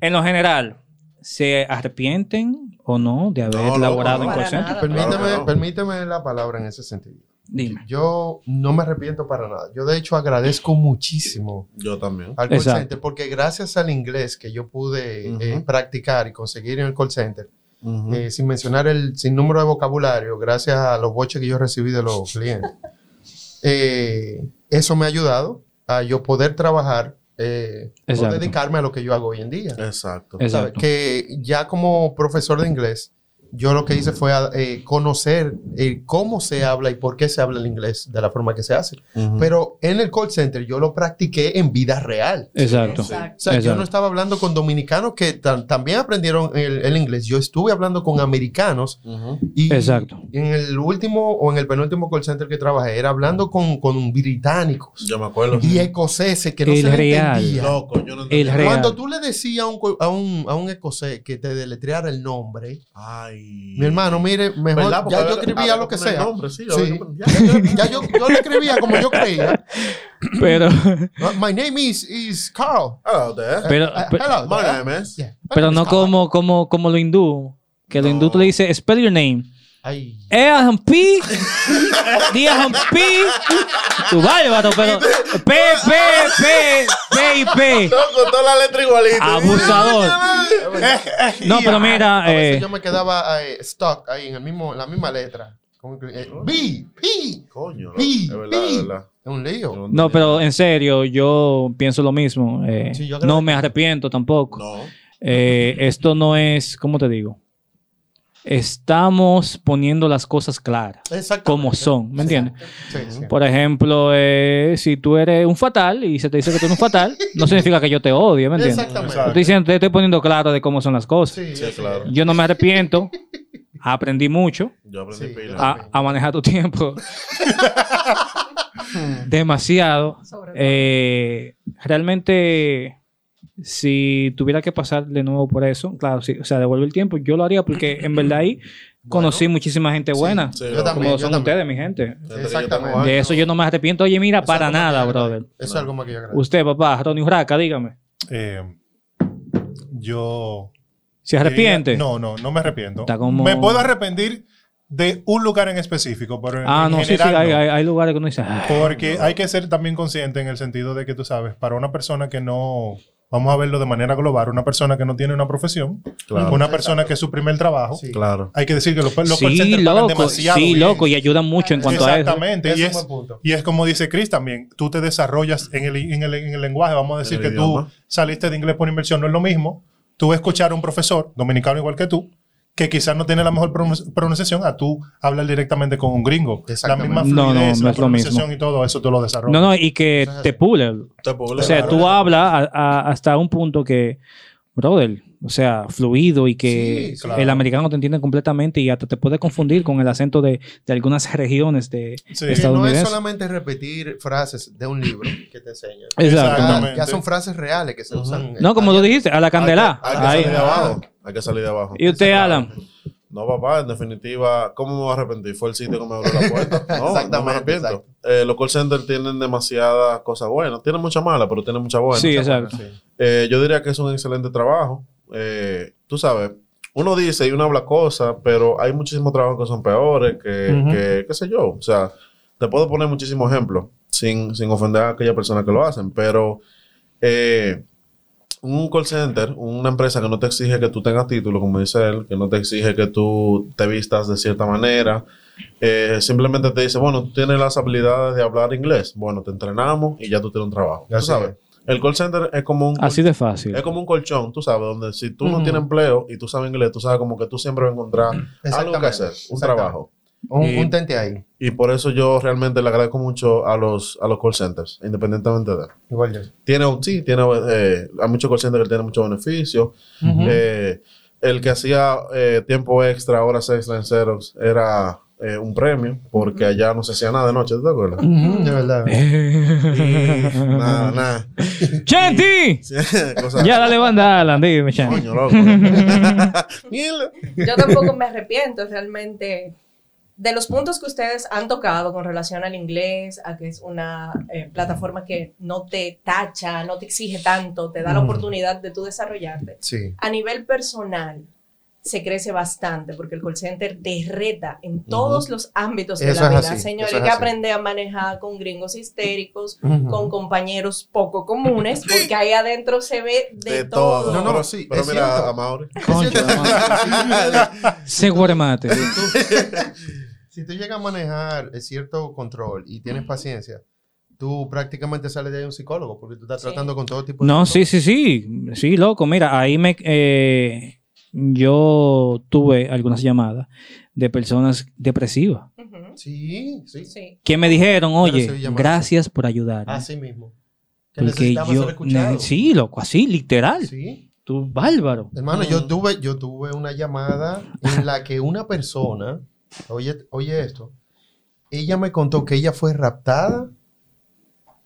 en lo general, ¿se arrepienten o no de haber No, loco, laborado no. en call. Permíteme, no. permíteme la palabra en ese sentido. Dime. Yo no me arrepiento para nada. Yo, de hecho, agradezco muchísimo Yo también. al call Exacto. center porque gracias al inglés que yo pude Ujú. eh, practicar y conseguir en el call center, Ujú. eh, sin mencionar el sinnúmero de vocabulario, gracias a los boches que yo recibí de los clientes, eh, eso me ha ayudado a yo poder trabajar eh, dedicarme a lo que yo hago hoy en día. Exacto. Exacto. Que ya como profesor de inglés, yo lo que hice fue eh, conocer eh, cómo se habla y por qué se habla el inglés de la forma que se hace. Ujú. Pero en el call center yo lo practiqué en vida real. Exacto. Exacto. O sea, yo Exacto. no estaba hablando con dominicanos que tam- también aprendieron el, el inglés. Yo estuve hablando con americanos Ujú. y Exacto. en el último o en el penúltimo call center que trabajé era hablando con, con británicos Yo me acuerdo. y escoceses que no El se real. entendía. Loco, yo no El entendía. real. Cuando tú le decías a un, a, un, a un escocés que te deletreara el nombre, Ay. Mi hermano, mire, mejor ¿Verdad? Porque ya yo escribía lo que sea. nombre, sí, Sí. Ya, yo, ya yo, yo le escribía como yo creía. Pero, My name is, is Carl. Hello there. pero, Uh, pero, hello, My there. name is. Yeah. Pero no como, como, como lo hindú. Que lo No. hindú tú le dices, spell your name. Ay. Eh, P, día P, tu bárbaro, pero P, P, P, P y P. Loco, toda la letra igualita. Abusador. No, pero mira, A veces eh, yo me quedaba eh, stuck ahí en, el mismo, la misma letra. Como que, eh, B, P. Coño. Pi, Es verdad, es verdad. Es un lío. no, pero en serio, yo pienso lo mismo. eh, Sí, yo no me arrepiento tampoco. No. Eh, esto no es, ¿cómo te digo? Estamos poniendo las cosas claras, como son, ¿me entiendes? Sí, sí. Por ejemplo, eh, si tú eres un fatal y se te dice que tú eres un fatal, no significa que yo te odie, ¿me entiendes? Exactamente. Estoy diciendo, te estoy poniendo claro de cómo son las cosas. Sí, claro. Yo no me arrepiento, aprendí mucho Yo aprendí a, a manejar tu tiempo demasiado. Eh, realmente, si tuviera que pasar de nuevo por eso, claro, sí, o sea, devuelve el tiempo, yo lo haría porque en verdad ahí conocí muchísima gente buena, Sí, también. como son también. ustedes, mi gente. Exactamente. De eso yo no me arrepiento. Oye, mira, Eso para nada, que brother. Eso es algo más que yo agradezco. Usted, papá, Ronnie Urraca, dígame. Eh, yo. ¿Se arrepiente? diría- no, no, no me arrepiento. Está como- Me puedo arrepentir de un lugar en específico, pero en, Ah, en no, sí, sí, general hay, no. hay- hay lugares que uno dice, "Ah". Porque hay que ser también consciente en el sentido de que tú sabes, para una persona que no, vamos a verlo de manera global, una persona que no tiene una profesión, Claro. una persona que es su primer trabajo, Sí. Claro. hay que decir que los, los call sí, loco, demasiado sí, bien. loco, y ayudan mucho en cuanto a eso. Exactamente. Ese Y es y es como dice Chris también, tú te desarrollas en el, en el, en el lenguaje, vamos a decir el que idioma. tú saliste de inglés por inversión, no es lo mismo tú escuchar a un profesor dominicano igual que tú, que quizás no tiene la mejor pronun- pronunciación, a tú hablar directamente con un gringo. La misma No, no, fluidez, no la mismo. pronunciación y todo eso tú lo desarrollas. No, no, y que te pule. Te puedo O sea, tú hablas a- a- hasta un punto que, brother, o sea, fluido y que Sí, claro. el americano te entiende completamente y hasta te puede confundir con el acento de, de algunas regiones de Sí. No es solamente repetir frases de un libro que te enseñan. Exacto. Ya, Exactamente. ya son frases reales que se usan. No, como tú dijiste, a la candela. Hay que, hay que Ahí. salir de abajo. Hay que salir de abajo. Y usted, Alan. No, papá, en definitiva, ¿cómo me voy a arrepentir? Fue el sitio que me abrió la puerta. No, no me arrepiento. exacto. Eh, los call centers tienen demasiadas cosas buenas. Tienen muchas malas, pero tienen muchas buenas. Sí, exacto. Eh, yo diría que es un excelente trabajo. Eh, tú sabes, uno dice y uno habla cosas, pero hay muchísimos trabajos que son peores, que, que- qué sé yo. O sea, te puedo poner muchísimos ejemplos sin, sin ofender a aquella persona que lo hacen, pero eh, un call center, una empresa que no te exige que tú tengas título, como dice él, que no te exige que tú te vistas de cierta manera, eh, simplemente te dice, bueno, tú tienes las habilidades de hablar inglés, bueno, te entrenamos y ya tú tienes un trabajo. Tú Así sabes, el call center es como un... Así de fácil. Es como un colchón, tú sabes, donde si tú no tienes empleo y tú sabes inglés, tú sabes como que tú siempre vas a encontrar algo que hacer, un trabajo. Un, Y- un tente ahí. Y por eso yo realmente le agradezco mucho a los, a los call centers, independientemente de... Igual yo. Tiene, sí, tiene, eh, hay muchos call centers que tienen muchos beneficios. Eh, el que hacía eh, tiempo extra, horas extra en Xerox, era eh, un premio, porque allá no se hacía nada de noche, ¿tú te acuerdas? De verdad. Y nada, nada. Cosas- Ya dale banda a Alan, dime, Chanti. Coño, loco. Yo tampoco me arrepiento realmente de los puntos que ustedes han tocado con relación al inglés, a que es una eh, plataforma que no te tacha, no te exige tanto, te da la Mm. oportunidad de tú desarrollarte. Sí. A nivel personal, se crece bastante porque el call center te reta en todos los ámbitos de Eso la vida. Señores, que aprende a manejar con gringos histéricos, con compañeros poco comunes, porque ahí adentro se ve de, De todo. todo. No, no, pero, sí, pero mira, cierto. a Mauri. Concho, Se guaremate. Si tú llegas a manejar cierto control y tienes paciencia, tú prácticamente sales de ahí un psicólogo porque tú estás Sí. tratando con todo tipo de No, sí, sí, sí. Sí, loco. Mira, ahí me. eh, yo tuve algunas llamadas de personas depresivas. Sí, sí. Sí. que me dijeron, oye, gracias por ayudar. Así mismo. Que Porque ser yo. escuchado. Sí, loco, así, literal. Sí. Tú, bárbaro. Hermano, yo tuve, yo tuve una llamada en la que una persona, oye, oye esto, ella me contó que ella fue raptada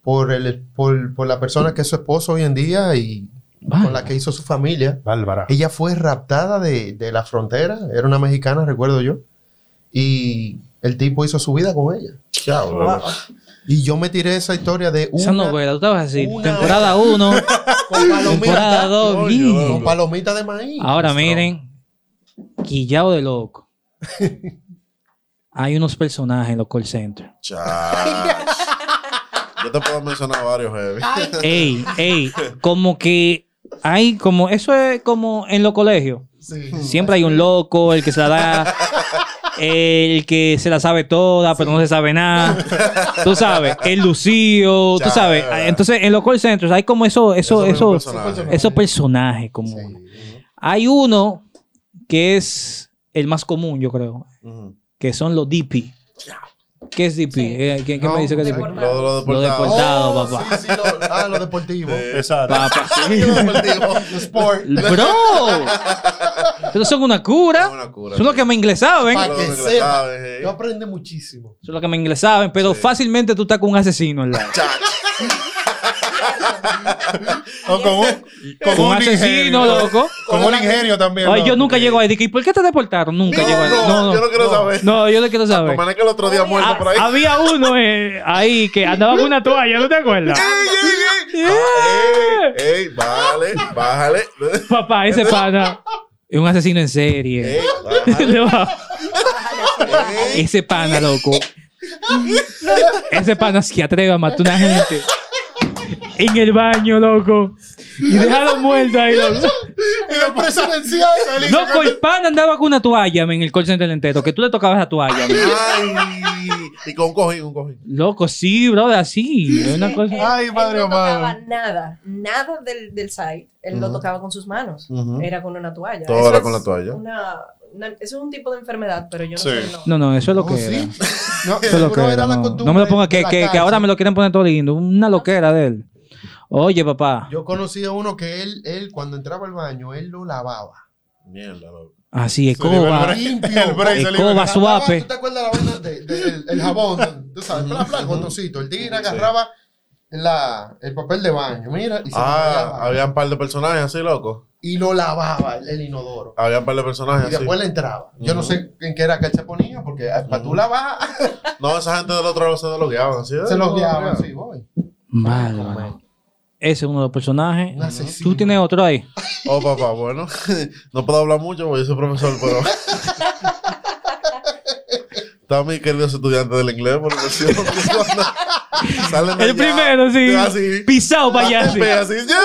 por, el, por, por la persona que es su esposo hoy en día y con la que hizo su familia. Bárbara. Ella fue raptada de, de la frontera, era una mexicana, recuerdo yo, y el tipo hizo su vida con ella. Wow. loco. Y yo me tiré esa historia de Esa una novela, tú estabas así, una- temporada 1, con temporada palomita, 2, Coño, bien. con palomita de maíz. Ahora miren, quillado de loco. Hay unos personajes en los call centers. Yo te puedo mencionar varios heavy. Ey, ey, como que hay como, eso es como en los colegios. Sí. Siempre hay un loco, el que se la da, el que se la sabe toda, pero no se sabe nada. Tú sabes, el lucido, tú sabes. ya. Entonces, en los call centers hay como eso, eso, Esos eso, personajes. esos personajes como. Sí. Hay uno que es el más común, yo creo, que son los DP. ¿Qué es DP? Sí. Eh, ¿Quién, quién No, me dice que es. DP? Lo, lo Lo deportado. deportado, Oh, papá. sí, sí, lo- ah, lo deportivo. Exacto. Papá, sí. Lo deportivo. Sport. Bro, son una Es cura. una cura, Son los que me inglesaban. Pa' Lo que sepa. eh. Yo aprendí muchísimo. Son los que me inglesaban, pero Sí. fácilmente tú estás con un asesino al lado. O con un, con Con un un asesino, ingenio. loco. Con un ingenio también. Ay, ¿no? yo nunca llego ahí. Dije, ¿y por qué te deportaron? Nunca No, llego ahí. no, yo no quiero saber. No, yo no quiero saber. Como que el otro día muerto Ah, por ahí. había uno eh, ahí que andaba con una toalla, ¿no te acuerdas? ¡Ey, ey, ey! ¡Ey, ey! Bájale, bájale. Papá, ese pana es un asesino en serie. ¡Ey! ese pana, loco. Ese pana se atreve a matar a una gente en el baño, loco. Y dejarlo muerto ahí, loco. video presidencial. Loco, el pan andaba con una toalla men, en el call center entero, que tú le tocabas la toalla. men. Ay, y con un cojín, un cojín. Loco, sí, brother, así. Es una cosa. Ay, él madre no tocaba nada, nada del, del site. Él lo Ujú. tocaba con sus manos. Ujú. Era con una toalla. Todo Eso era con la toalla. Una, una- eso es un tipo de enfermedad, pero yo no Sí. sé. No. No, no, eso es lo Oh, que sí. era. No, Eso es lo que era. No, me lo ponga que, que, que ahora me lo quieren poner todo lindo. Una loquera de él. Oye, papá. Yo conocí a uno que él, él, cuando entraba al baño, él lo lavaba. Mierda, loco. Así, escoba. Escoba, suape. ¿Tú te acuerdas la vaina de, de- el, el jabón? Tú sabes, bla, bla, el botoncito. El tigre agarraba la, el papel de baño, mira, y se lo Ah, había un par de personajes así, loco. Y lo lavaba el, el inodoro. Había un par de personajes Y así. después le entraba. Yo no sé en qué era que él se ponía, porque ah, para tú lavar, No, esa gente del otro lado se lo guiaban así. se los no, guiaban. Sí, voy. Vale, vale. Ese es uno de los personajes. Un. Tú tienes otro ahí. Oh, papá, bueno. no puedo hablar mucho porque yo soy profesor, pero. Está mi querido estudiante del inglés por la versión. Salen El allá, primero, sí. Así. Pisado para allá. sí. así, "Ya,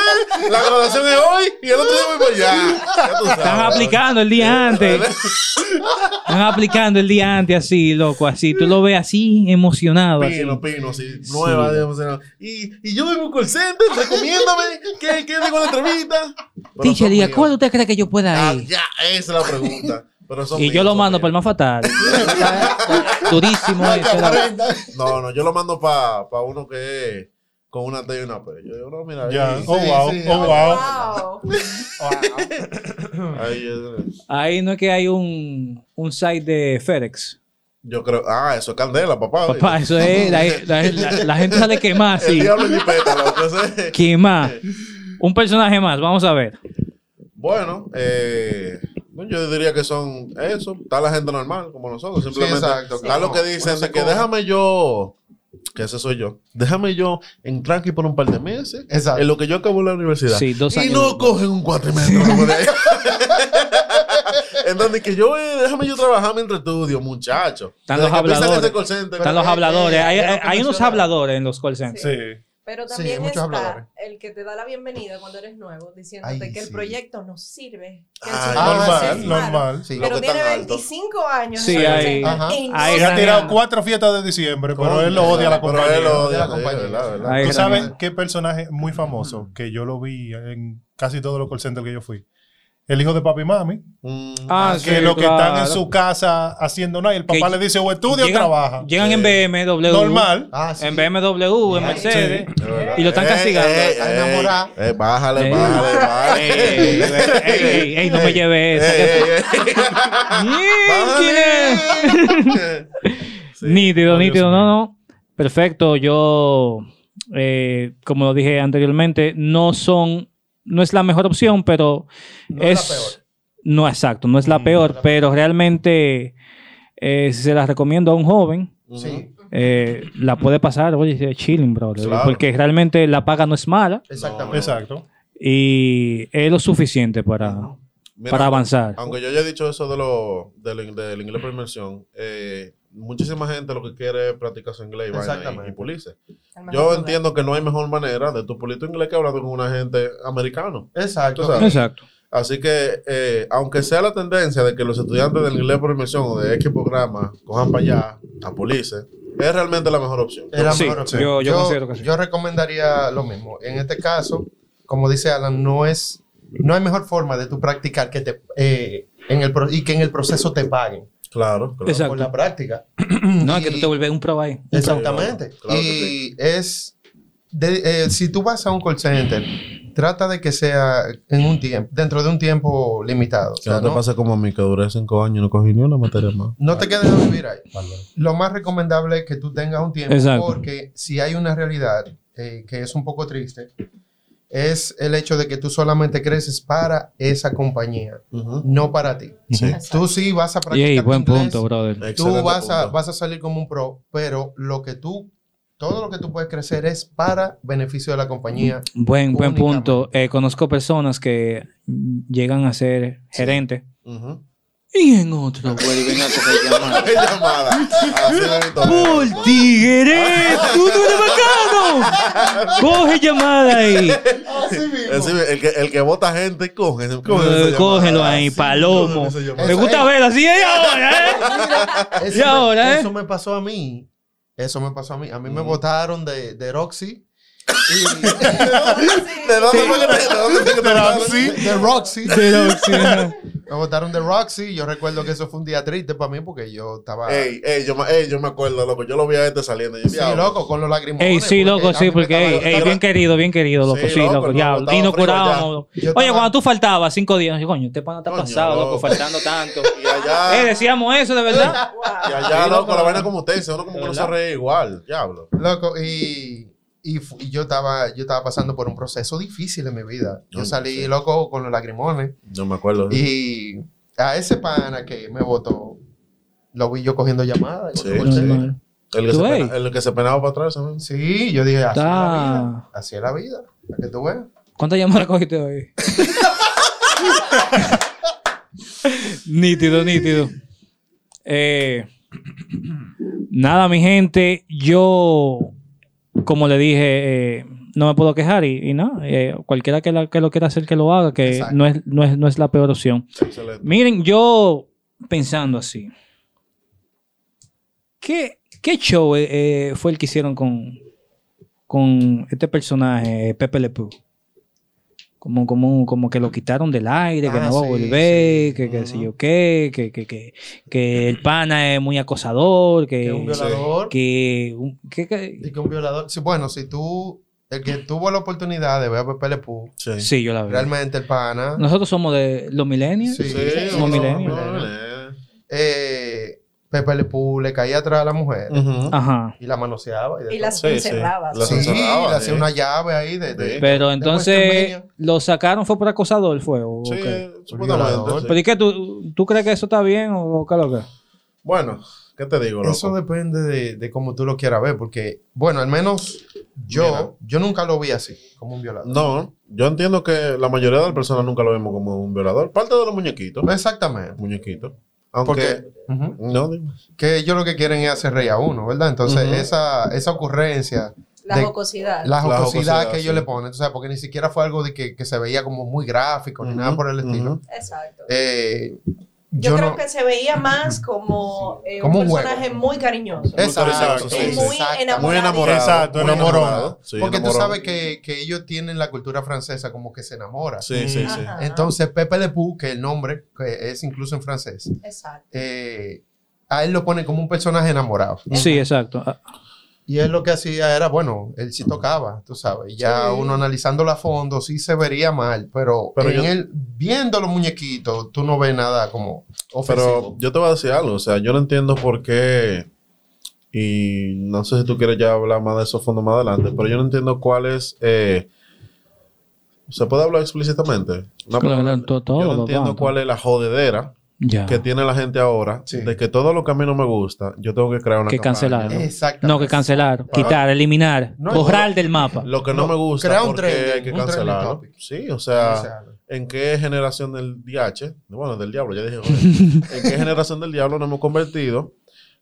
La graduación es hoy y el otro día voy para allá. Ya tú sabes. Están aplicando el día antes. Están aplicando el día antes así, loco, así. Tú lo ves así, emocionado. Así. Pino, pino, así, nueva. digamos, Y, y yo vengo call center, recomiéndame que quede con la entrevista. Pero Teacher, míos. ¿cuál usted cree que yo pueda Ah, ir? ya, esa es la pregunta. Pero son Y míos, yo lo mando para el más fatal. Durísimo. No, no, yo lo mando para pa uno que es con una T y una P. Yo digo, no, mira, Ya. ahí, Oh, sí, wow. sí, Oh, wow. Wow. ahí es- Ahí no es que hay un, un site de FedEx. yo creo, ah, eso es candela, papá. Papá, eso es. La, la- la- la gente sale quemada, El sí. diablo Quemada. Un personaje más, vamos a ver. Bueno, eh, yo diría que son eso. Está la gente normal, como nosotros. Simplemente exacto, está lo que dicen de que come. déjame yo, que ese soy yo, déjame yo entrar aquí por un par de meses. Exacto. En lo que yo acabo en la universidad. Sí, dos y años. no cogen un cuatrimestre. loco, de ahí. en donde que yo, eh, déjame yo trabajar mientras estudio, muchacho. Están los empiezan habladores. ese call center, Están los eh, habladores. eh, Hay, lo hay- hay unos habladores en los call centers. Sí. Pero Sí, también muchos está habladores. el que te da la bienvenida cuando eres nuevo, diciéndote Ay, que el sí. proyecto no sirve. Que el Ay, sistema normal, es normal. Sí. Pero tiene están altos. 25 años. Sí, el Se ha tirado cuatro fiestas de diciembre, pero él lo odia a la Pero compañía. él lo odia la sí, compañía. Ahí ¿Tú sabes qué personaje muy famoso que yo lo vi en casi todos los call centers que yo fui? El hijo de papi y mami, Mm, Ah, que sí, lo que están en su casa haciendo nada y el papá Que le dice o estudia o trabaja. Llegan en. BMW. Normal. Ah, sí. En BMW, en Mercedes. Y lo están Eh, castigando. eh, Está eh, eh, bájale, bájale, Ey, bájale. ey, ey, ey, ey, no me lleve esa. Ey, ey, ey. Bájale. Sí. Nítido, Oh, nítido, no, no. Perfecto, yo, eh, como lo dije anteriormente, no son, no es la mejor opción, pero No es es, la peor. no exacto, no es la Mm, peor, la pero realmente eh, se la recomiendo a un joven. Sí, eh, la puede pasar, oye, de chilling, bro. Claro. Porque realmente la paga no es mala exactamente. Exacto. y es lo suficiente para, Mira, para avanzar. Aunque yo ya he dicho eso de lo, del, inglés por inmersión, eh, muchísima gente lo que quiere es practicar su inglés y, y, y pulirse. Yo lugar. entiendo que no hay mejor manera de tu pulir tu inglés que hablando con una gente americano. Exacto. Exacto. Así que, eh, aunque sea la tendencia de que los estudiantes del inglés por inmersión o de X programa cojan para allá a pulirse, es realmente la mejor opción. Es la Sí, mejor opción. yo- yo considero que sí. yo recomendaría lo mismo. En este caso, como dice Alan, no es no hay mejor forma de tu practicar que te eh, en el pro- y que en el proceso te paguen Claro, claro. Exacto. por la práctica. No, es que tú te vuelves un pro ahí. Exactamente. Claro y es de- eh, si tú vas a un call center, trata de que sea en un tiempo, dentro de un tiempo limitado. O sea, no te no, pase como a mí, que duré cinco años y no cogí ni una materia más. no te quedes a vivir ahí. Lo más recomendable es que tú tengas un tiempo Exacto. porque si hay una realidad eh, que es un poco triste, es el hecho de que tú solamente creces para esa compañía, Ujú. no para ti. Sí. Tú sí vas a practicar tu buen inglés, punto, brother. Tú Excelente vas a, punto. vas a salir como un pro, pero lo que tú, todo lo que tú puedes crecer es para beneficio de la compañía. Buen, buen punto. Eh, conozco personas que llegan a ser gerentes Ujú. y en otro vuelven a. Qué llamada. Tono. ¡Por tigre! ¡Tú no eres bacano! Coge llamada ahí. Así, el, que, el que vota gente, coge. Eh, Cógelo llamada. ahí, palomo. coge. Me gusta ver así, ¿eh? ahora, ¿eh? Eso Y me- ahora, ¿eh? Eso me pasó a mí. Eso me pasó a mí. A mí me votaron de, de Roxy. ¿De dónde Roxy. de Roxy. Me votaron de Roxy. Yo recuerdo que eso fue un día triste para mí porque yo estaba. Ey, ey, yo, me- ey, yo me acuerdo, loco. Yo lo vi a este saliendo. yo, sí, diablo. loco, con los lagrimones. Ey, sí, loco, sí, porque, ey, bien querido, bien querido, loco, Sí, sí, loco, ya, y nos curábamos. Oye, estaba- cuando tú faltabas cinco días, yo, coño, este pana está pasado, loco, faltando tanto. Y allá, Eh, decíamos eso, de verdad. y allá loco, la vaina como usted, uno como que no se ríe igual. Diablo. Loco, y, y, yo, estaba, yo estaba pasando por un proceso difícil en mi vida. Yo salí sí. loco con los lagrimones. No me acuerdo. Y a ese pana que me votó, lo vi yo cogiendo llamadas. Sí. El que, ¿Tú se ves? pena- el que se penaba para atrás. ¿sabes? Sí, yo dije, así es la vida. Así es la vida. Para que tú. ¿Cuántas llamadas cogiste hoy? nítido, nítido. Eh, nada, mi gente, yo, como le dije, eh, no me puedo quejar y, y no, eh, cualquiera que, la- que lo quiera hacer que lo haga, que no es, no, es, no es la peor opción. Excelente. Miren, yo pensando así, ¿qué, qué show eh, fue el que hicieron con, con este personaje, Pepe Le Pew? Como, como, como que lo quitaron del aire, que Ah, no va a volver, sí. que, que sé yo qué, que, que, que, que el pana es muy acosador, que, Que un violador. que, un- que- que- Y que un violador. Sí, bueno, si tú, el que tuvo la oportunidad de ver a Pepe Le Pew, Sí. sí, yo la veo. realmente el pana, Nosotros somos de los millennials. Sí. Sí, somos no, millennials. no, no, eh, Pepe Le Pew le caía atrás a la mujer. Ajá. y la manoseaba. Y, de Y las Sí, sí. encerraba. Sí, encerraba, le hacía una llave ahí de... de-. Pero de entonces. ¿lo sacaron fue por acosador, fue? ¿o Sí, qué? supuestamente. ¿Pero y qué? ¿Tú, ¿Tú crees que eso está bien o qué es lo que? Bueno, ¿qué te digo, loco? Eso depende de, de cómo tú lo quieras ver, porque, bueno, al menos yo, Mira. yo nunca lo vi así, como un violador. No, yo entiendo que la mayoría de las personas nunca lo vemos como un violador. Parte de los muñequitos. Exactamente. Muñequitos. Aunque. Porque No, que ellos lo que quieren es hacer reír a uno, ¿verdad? Entonces, esa, esa ocurrencia, La de- jocosidad. la jocosidad jocosidad, que ellos sí. le ponen, sabes, porque ni siquiera fue algo de que, que se veía como muy gráfico ni nada por el estilo. Exacto. Eh, Yo, yo creo no- que se veía más como, eh, Como un un juego. personaje muy cariñoso. Exacto, Exacto, sí. Muy enamorado. Exacto, muy enamorado. Sí, Porque tú enamorado. sabes que, que ellos tienen la cultura francesa como que se enamora. Sí, sí, sí. Entonces, Pepe Le Pew, que el nombre que es incluso en francés, Exacto. eh, a él lo pone como un personaje enamorado. Sí, exacto. Y él lo que hacía era, bueno, él sí tocaba, tú sabes. Y ya Sí. uno analizándolo a fondo sí se vería mal, pero, Pero en yo- él, viendo los muñequitos, tú no ves nada como Pero ofensivo. yo te voy a decir algo. O sea, yo no entiendo por qué. Y no sé si tú quieres ya hablar más de eso a fondo más adelante. Pero yo no entiendo cuál es. eh, ¿Se puede hablar explícitamente? Claro, pregunta. todo, todo, yo no entiendo todo. cuál es la jodedera ya. que tiene la gente ahora Sí. de que todo lo que a mí no me gusta, yo tengo que crear una Que campaña, cancelar. ¿no? Exactamente. No, que cancelar, Para- quitar, eliminar, No, borrar del mapa. Lo que no, No, me gusta crea un porque trending, hay que un topic. Sí, o sea, ¿en qué generación del DH? Bueno, del diablo, ya dije. joder. ¿En qué generación del diablo nos hemos convertido?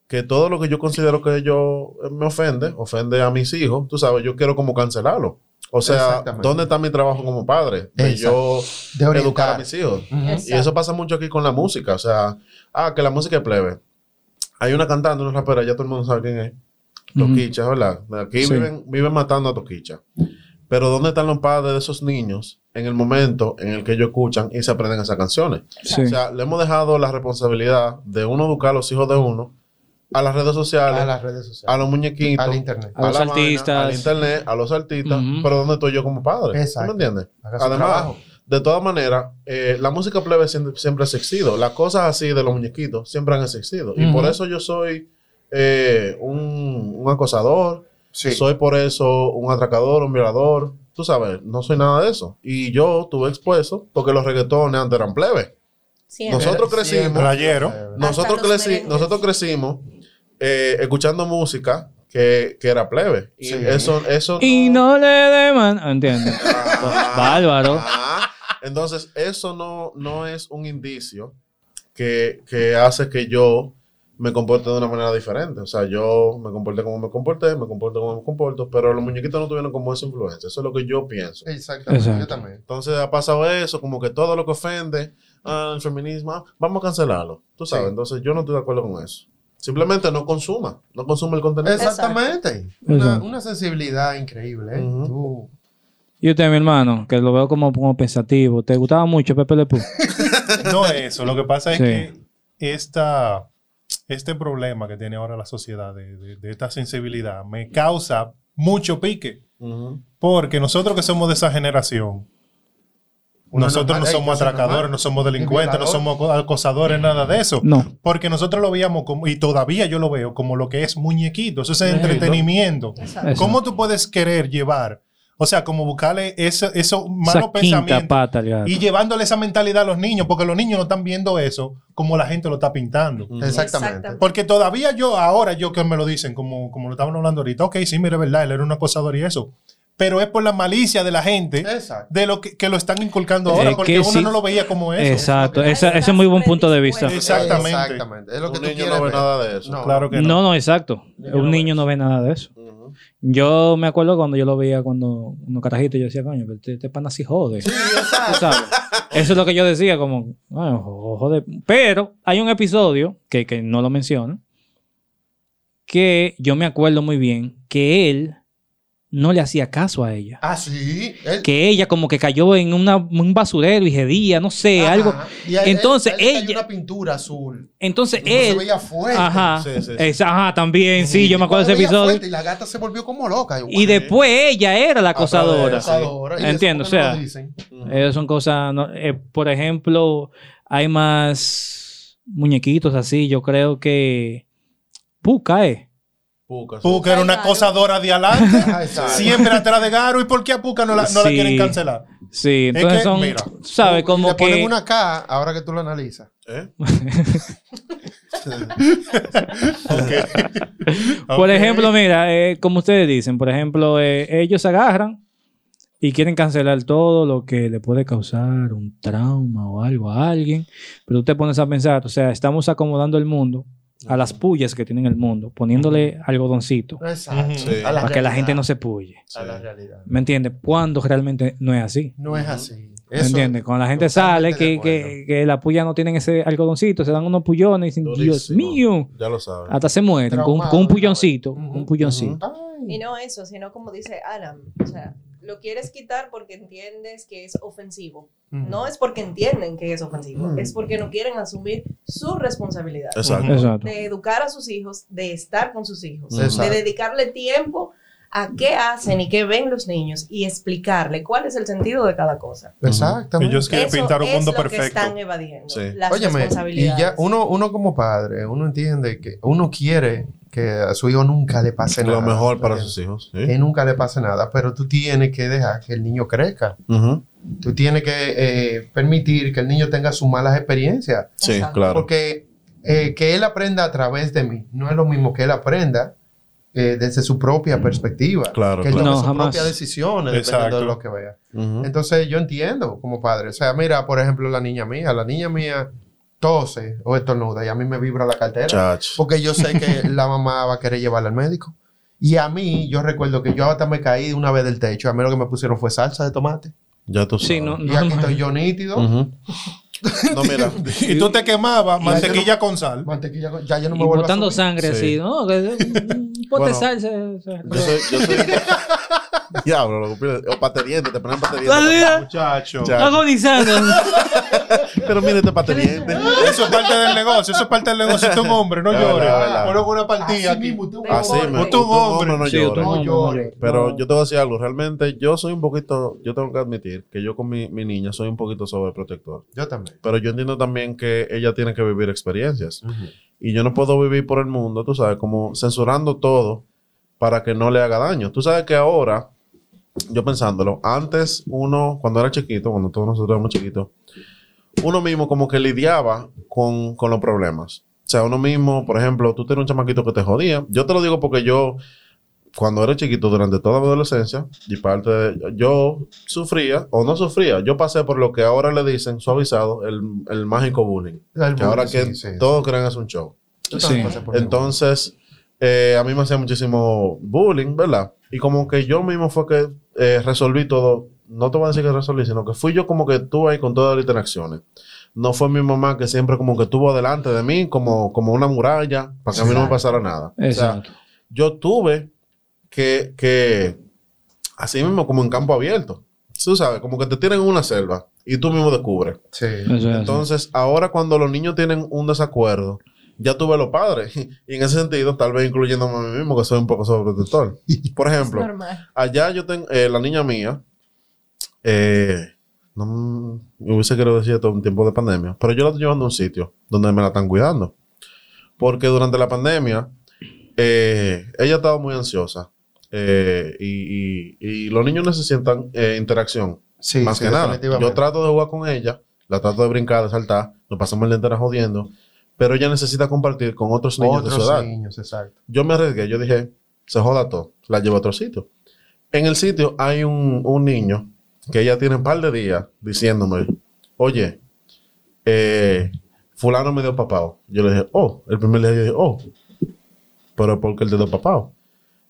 Que todo lo que yo considero que yo eh, me ofende, ofende a mis hijos, tú sabes, yo quiero como cancelarlo. O sea. ¿dónde está mi trabajo como padre? De yo de educar a mis hijos. Y eso pasa mucho aquí con la música. O sea, ah, que la música es plebe. Hay una cantante, una rapera, ya todo el mundo sabe quién es. Toquicha, ¿verdad? Aquí Sí. viven, viven matando a Toquicha. Pero ¿dónde están los padres de esos niños en el momento en el que ellos escuchan y se aprenden esas canciones? Sí. O sea, le hemos dejado la responsabilidad de uno educar a los hijos de uno a las redes sociales, a a, las redes sociales. los muñequitos, Al internet. A los la vaina, artistas. al internet, a los artistas. Pero ¿dónde estoy yo como padre? ¿Tú Exacto. me entiendes? Además, trabajo. de todas maneras, eh, la música plebe siempre, siempre ha existido. Las cosas así de los muñequitos siempre han existido. Y por eso yo soy eh, un, un acosador, Sí. soy por eso un atracador, un violador. Tú sabes, no soy nada de eso. Y yo tuve expuesto porque los reggaetones antes eran plebe. Siempre. Nosotros crecimos. Nosotros, creci- nosotros crecimos eh, escuchando música que, que era plebe. Y Sí. eso, eso Y no le deman. Entiendo. Ah, Bárbaro. ah. Entonces, eso no, no es un indicio que, que hace que yo me comporte de una manera diferente. O sea, yo me comporté como me comporté, me comporto como me comporto, pero los muñequitos no tuvieron como esa influencia. Eso es lo que yo pienso. Exactamente, Exacto. yo también. Entonces ha pasado eso, como que todo lo que ofende al feminismo, ah, vamos a cancelarlo. Tú sabes, Sí. entonces yo no estoy de acuerdo con eso. Simplemente no consuma, no consuma el contenido. Exactamente. Una, sensibilidad increíble. ¿eh? Tú- Y usted, mi hermano, que lo veo como, como pensativo. ¿Te gustaba mucho Pepe Le Pew? No es eso. Lo que pasa es Sí. que esta, este problema que tiene ahora la sociedad de, de- de esta sensibilidad me causa mucho pique. Porque nosotros que somos de esa generación, Uno nosotros no somos atracadores, no somos delincuentes, no somos aco- acosadores, nada de eso. No. Porque nosotros lo veíamos como, y todavía yo lo veo como lo que es muñequito, eso es entretenimiento. Exacto. Eso. ¿Cómo tú puedes querer llevar? O sea, como buscarle eso, esos malos Esa quinta pensamientos pata y llevándole esa mentalidad a los niños, porque los niños no están viendo eso como la gente lo está pintando. Exactamente. Exactamente. Porque todavía yo, ahora yo que me lo dicen, como, como lo estaban hablando ahorita, ok, sí, mire, es verdad, él era un acosador y eso. Pero es por la malicia de la gente, Exacto. de lo que, que lo están inculcando Eh, ahora, porque que uno sí. no lo veía como eso. Exacto. Ese es esas muy buen punto de vista. Exactamente. Exactamente. Es lo que Un tú niño quieres no ve ver. nada de eso. No. Claro que no. No, no, exacto. Un niño no ve nada de eso. Yo me acuerdo cuando yo lo veía cuando unos carajitos, yo decía, coño, pero este, este pana sí jode. Sí, exacto. sabes. Eso es lo que yo decía, como, "Ay, jo- jode. Pero hay un episodio que, que no lo menciono, que yo me acuerdo muy bien que él no le hacía caso a ella. Ah, sí. Él- Que ella como que cayó en una- un basurero y gedía, no sé, Ajá. algo. Y a él- Entonces, él ella- una pintura azul. Entonces no se él... veía fuerte. Ajá, Sí, sí, sí. esa- ajá, también, sí, yo me acuerdo de Se ese episodio. fuerte Y la gata se volvió como loca. Y después ella era la acosadora. Entiendo, o sea. Ujú. Esas son cosas, no- eh, por ejemplo, hay más muñequitos así, yo creo que Puka, Puca, sí. Puka era una acosadora de adelante, siempre atrás de Garo. ¿Y por qué a Puka no la, no la Sí. quieren cancelar? Sí, Es entonces que, son, mira, Como le ponen que... una K ahora que tú lo analizas. ¿Eh? Por Ok. ejemplo, mira, eh, como ustedes dicen, por ejemplo, eh, ellos agarran y quieren cancelar todo lo que le puede causar un trauma o algo a alguien, pero tú te pones a pensar, o sea, estamos acomodando el mundo a las pullas que tiene el mundo, poniéndole algodoncito Exacto. Sí. Para que la gente no se pulle. A la realidad. ¿Me entiendes? Cuando realmente no es así. No es así. ¿Me entiendes? Cuando la gente sale, que, que, que la puya no tienen ese algodoncito, se dan unos pullones y dicen, Dios mío, Ya lo sabes. hasta se mueren con, un pulloncito, un pulloncito. Y no eso, sino como dice Adam, o sea, lo quieres quitar porque entiendes que es ofensivo. No es porque entienden que es ofensivo, Mm. es porque no quieren asumir su responsabilidad. Exacto. Exacto. De educar a sus hijos, de estar con sus hijos, Exacto. de dedicarle tiempo a qué hacen y qué ven los niños y explicarle cuál es el sentido de cada cosa. Exactamente. Ellos quieren Eso pintar un es mundo lo que perfecto. están evadiendo, Sí. las Óyeme, y responsabilidades. ya uno, uno como padre, uno entiende que uno quiere que a su hijo nunca le pase nada. Lo mejor para sus hijos. ¿sí? Que nunca le pase nada, pero tú tienes que dejar que el niño crezca. Tú tienes que eh, permitir que el niño tenga sus malas experiencias. Sí, Exacto. claro. Porque eh, que él aprenda a través de mí no es lo mismo que él aprenda eh, desde su propia perspectiva. Claro, que él claro. tome No, sus jamás. propias decisiones Exacto. dependiendo de lo que vea. Entonces yo entiendo como padre. O sea, mira, por ejemplo, la niña mía. La niña mía tose o estornuda y a mí me vibra la cartera. Chach. Porque yo sé que la mamá va a querer llevarla al médico. Y a mí, yo recuerdo que yo hasta me caí una vez del techo. A mí lo que me pusieron fue salsa de tomate. Ya tú sabes. Sí, no, Y no, aquí no. estoy yo nítido. No, mira. Y tú te quemabas Y mantequilla con sal. Mantequilla, con- ya yo no me y vuelvo a botando subir. sangre Sí. así, ¿no? Pote salsa. Yo soy. Yo soy Diablo, lo que O pateriente, te ponen pateriente. Muchacho. Agonizando. Pero mire este pateriente. Eso es parte del negocio. Eso es parte del negocio. Tú un hombre, no llores. es verdad. Ponlo con una partida Así aquí. mismo, tú, un hombre. no llores. Pero yo te voy a decir algo, realmente yo soy un poquito, yo tengo que admitir que yo con mi, mi niña soy un poquito sobreprotector. Yo también. Pero yo entiendo también que ella tiene que vivir experiencias. Y yo no puedo vivir por el mundo, tú sabes, como censurando todo para que no le haga daño. Tú sabes que ahora, yo pensándolo, antes uno, cuando era chiquito, cuando todos nosotros éramos chiquitos, uno mismo como que lidiaba con, con los problemas. O sea, uno mismo, por ejemplo, tú tenías un chamaquito que te jodía. Yo te lo digo porque yo, cuando era chiquito, durante toda mi adolescencia, y parte de, yo sufría, o no sufría, yo pasé por lo que ahora le dicen, suavizado, el, el mágico bullying. El Que ahora que sí, sí, todos creen es un show. Entonces, eh, a mí me hacía muchísimo bullying, ¿verdad? Y como que yo mismo fue que eh, resolví todo. No te voy a decir que resolví, sino que fui yo como que estuve ahí con todas las interacciones. No fue mi mamá que siempre como que estuvo delante de mí, como, como una muralla, para que a mí no me pasara nada. O sea, Exacto. yo tuve que, que, así mismo, como en campo abierto. Tú sabes, como que te tienen en una selva y tú mismo descubres. Sí. Eso es así. Entonces, ahora cuando los niños tienen un desacuerdo, ya tuve los padres. Y en ese sentido, tal vez incluyéndome a mí mismo, que soy un poco sobreprotector. Por ejemplo, normal. allá yo tengo, eh, la niña mía, eh, no me hubiese querido decir esto en tiempo de pandemia, pero yo la estoy llevando a un sitio donde me la están cuidando. Porque durante la pandemia, eh, ella estaba muy ansiosa. Eh, y, y- y los niños necesitan eh, interacción. Sí, Más sí, que nada. Yo trato de jugar con ella, la trato de brincar, de saltar, nos pasamos el día entero jodiendo, pero ella necesita compartir con otros niños de su edad. niños, exacto. Yo me arriesgué, yo dije, se joda todo, la llevo a otro sitio. En el sitio hay un, un niño que ella tiene un par de días diciéndome, oye, eh, fulano me dio papao. Yo le dije, oh, el primer día yo dije, oh, pero ¿por qué él te dio papao?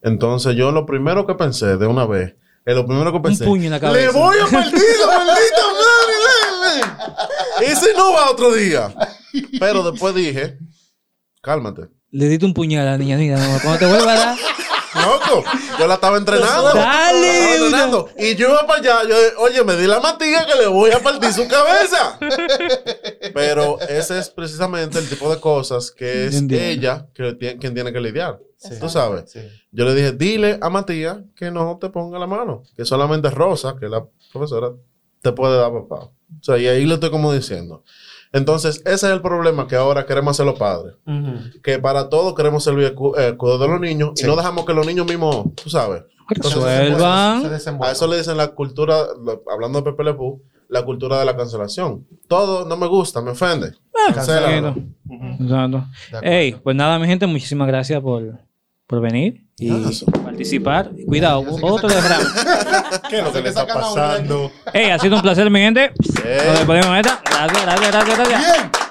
Entonces yo lo primero que pensé de una vez, es lo primero que pensé, puño en la le cabeza. voy a partir la maldita madre, le, le. Ese no va otro día. Pero después dije, cálmate. Le diste un puñal a la niña. Mira, no, cuando te vuelva a dar. Loco, yo la estaba entrenando. Dale, La estaba entrenando. Y yo iba para allá. Yo, oye, me di la matilla que le voy a partir su cabeza. Pero ese es precisamente el tipo de cosas que es Entiendo. ella que tiene- quien tiene que lidiar. Sí. Tú sabes. Sí. Yo le dije, dile a Matías que no te ponga la mano. Que solamente Rosa, que es la profesora, te puede dar papá. O sea, y ahí le estoy como diciendo. Entonces, ese es el problema que ahora queremos hacer los padres. Que para todo queremos servir el cu- eh, cuidado de los niños Sí. y no dejamos que los niños mismos, tú sabes. Entonces, se. A eso le dicen la cultura, lo- hablando de Pepe Le Pew, la cultura de la cancelación. Todo no me gusta, me ofende. Exacto. De acuerdo. Ey, pues nada, mi gente, muchísimas gracias por, por venir y eso. participar. Cuidado, otro desgrano. ¿Qué es lo que le está pasando? Ey, ha sido un placer, mi gente. Eh. Nos despedimos. Gracias, gracias, gracias, gracias. Bien.